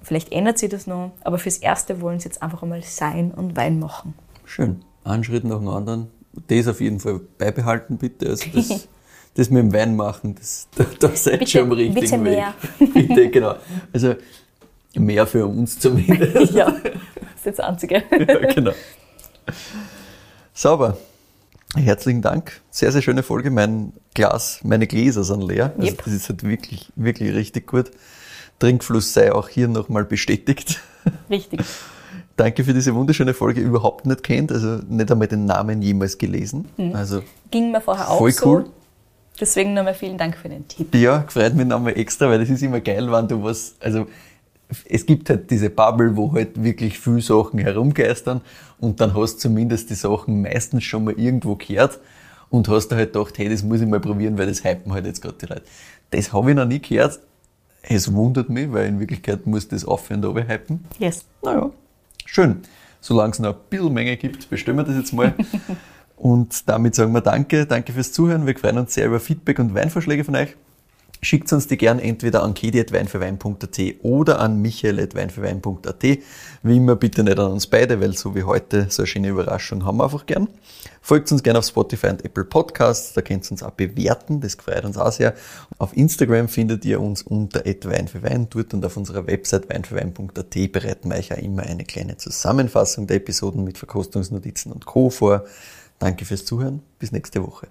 Vielleicht ändert sich das noch. Aber fürs Erste wollen sie jetzt einfach einmal sein und Wein machen. Schön. Ein Schritt nach dem anderen. Das auf jeden Fall beibehalten, bitte. Also das, das mit dem Wein machen, das, da, da seid Bitte- ihr am richtigen bitte Weg. mehr. bitte, genau. Also mehr für uns zumindest. ja, das ist das Einzige. ja, genau. Sauber. Herzlichen Dank. Sehr, sehr schöne Folge. Mein Glas, meine Gläser sind leer. Also Yep. das ist halt wirklich, wirklich richtig gut. Trinkfluss sei auch hier nochmal bestätigt. Richtig. Danke für diese wunderschöne Folge. Überhaupt nicht kennt, also nicht einmal den Namen jemals gelesen. Also Ging mir vorher auch Voll so. Deswegen nochmal vielen Dank für den Tipp. ja, freut mich nochmal extra, weil das ist immer geil, wenn du was, also es gibt halt diese Bubble, wo halt wirklich viel Sachen herumgeistern und dann hast du zumindest die Sachen meistens schon mal irgendwo gehört und hast da halt gedacht, hey, das muss ich mal probieren, weil das hypen halt jetzt gerade die Leute. Das habe ich noch nie gehört. Es wundert mich, weil in Wirklichkeit muss das auf und runter hypen. Yes. Naja, Schön. Solange es noch ein bisschen Menge gibt, bestellen wir das jetzt mal. Und damit sagen wir Danke, danke fürs Zuhören. Wir freuen uns sehr über Feedback und Weinvorschläge von euch. Schickt uns die gern entweder an kedi.weinfürwein.at oder an michael.weinfürwein.at. Wie immer bitte nicht an uns beide, weil so wie heute so eine schöne Überraschung haben wir einfach gern. Folgt uns gerne auf Spotify und Apple Podcasts, da könnt ihr uns auch bewerten, das freut uns auch sehr. Auf Instagram findet ihr uns unter @weinfürwein dort und auf unserer Website weinfürwein.at bereiten wir euch auch immer eine kleine Zusammenfassung der Episoden mit Verkostungsnotizen und Co. vor. Danke fürs Zuhören, bis nächste Woche.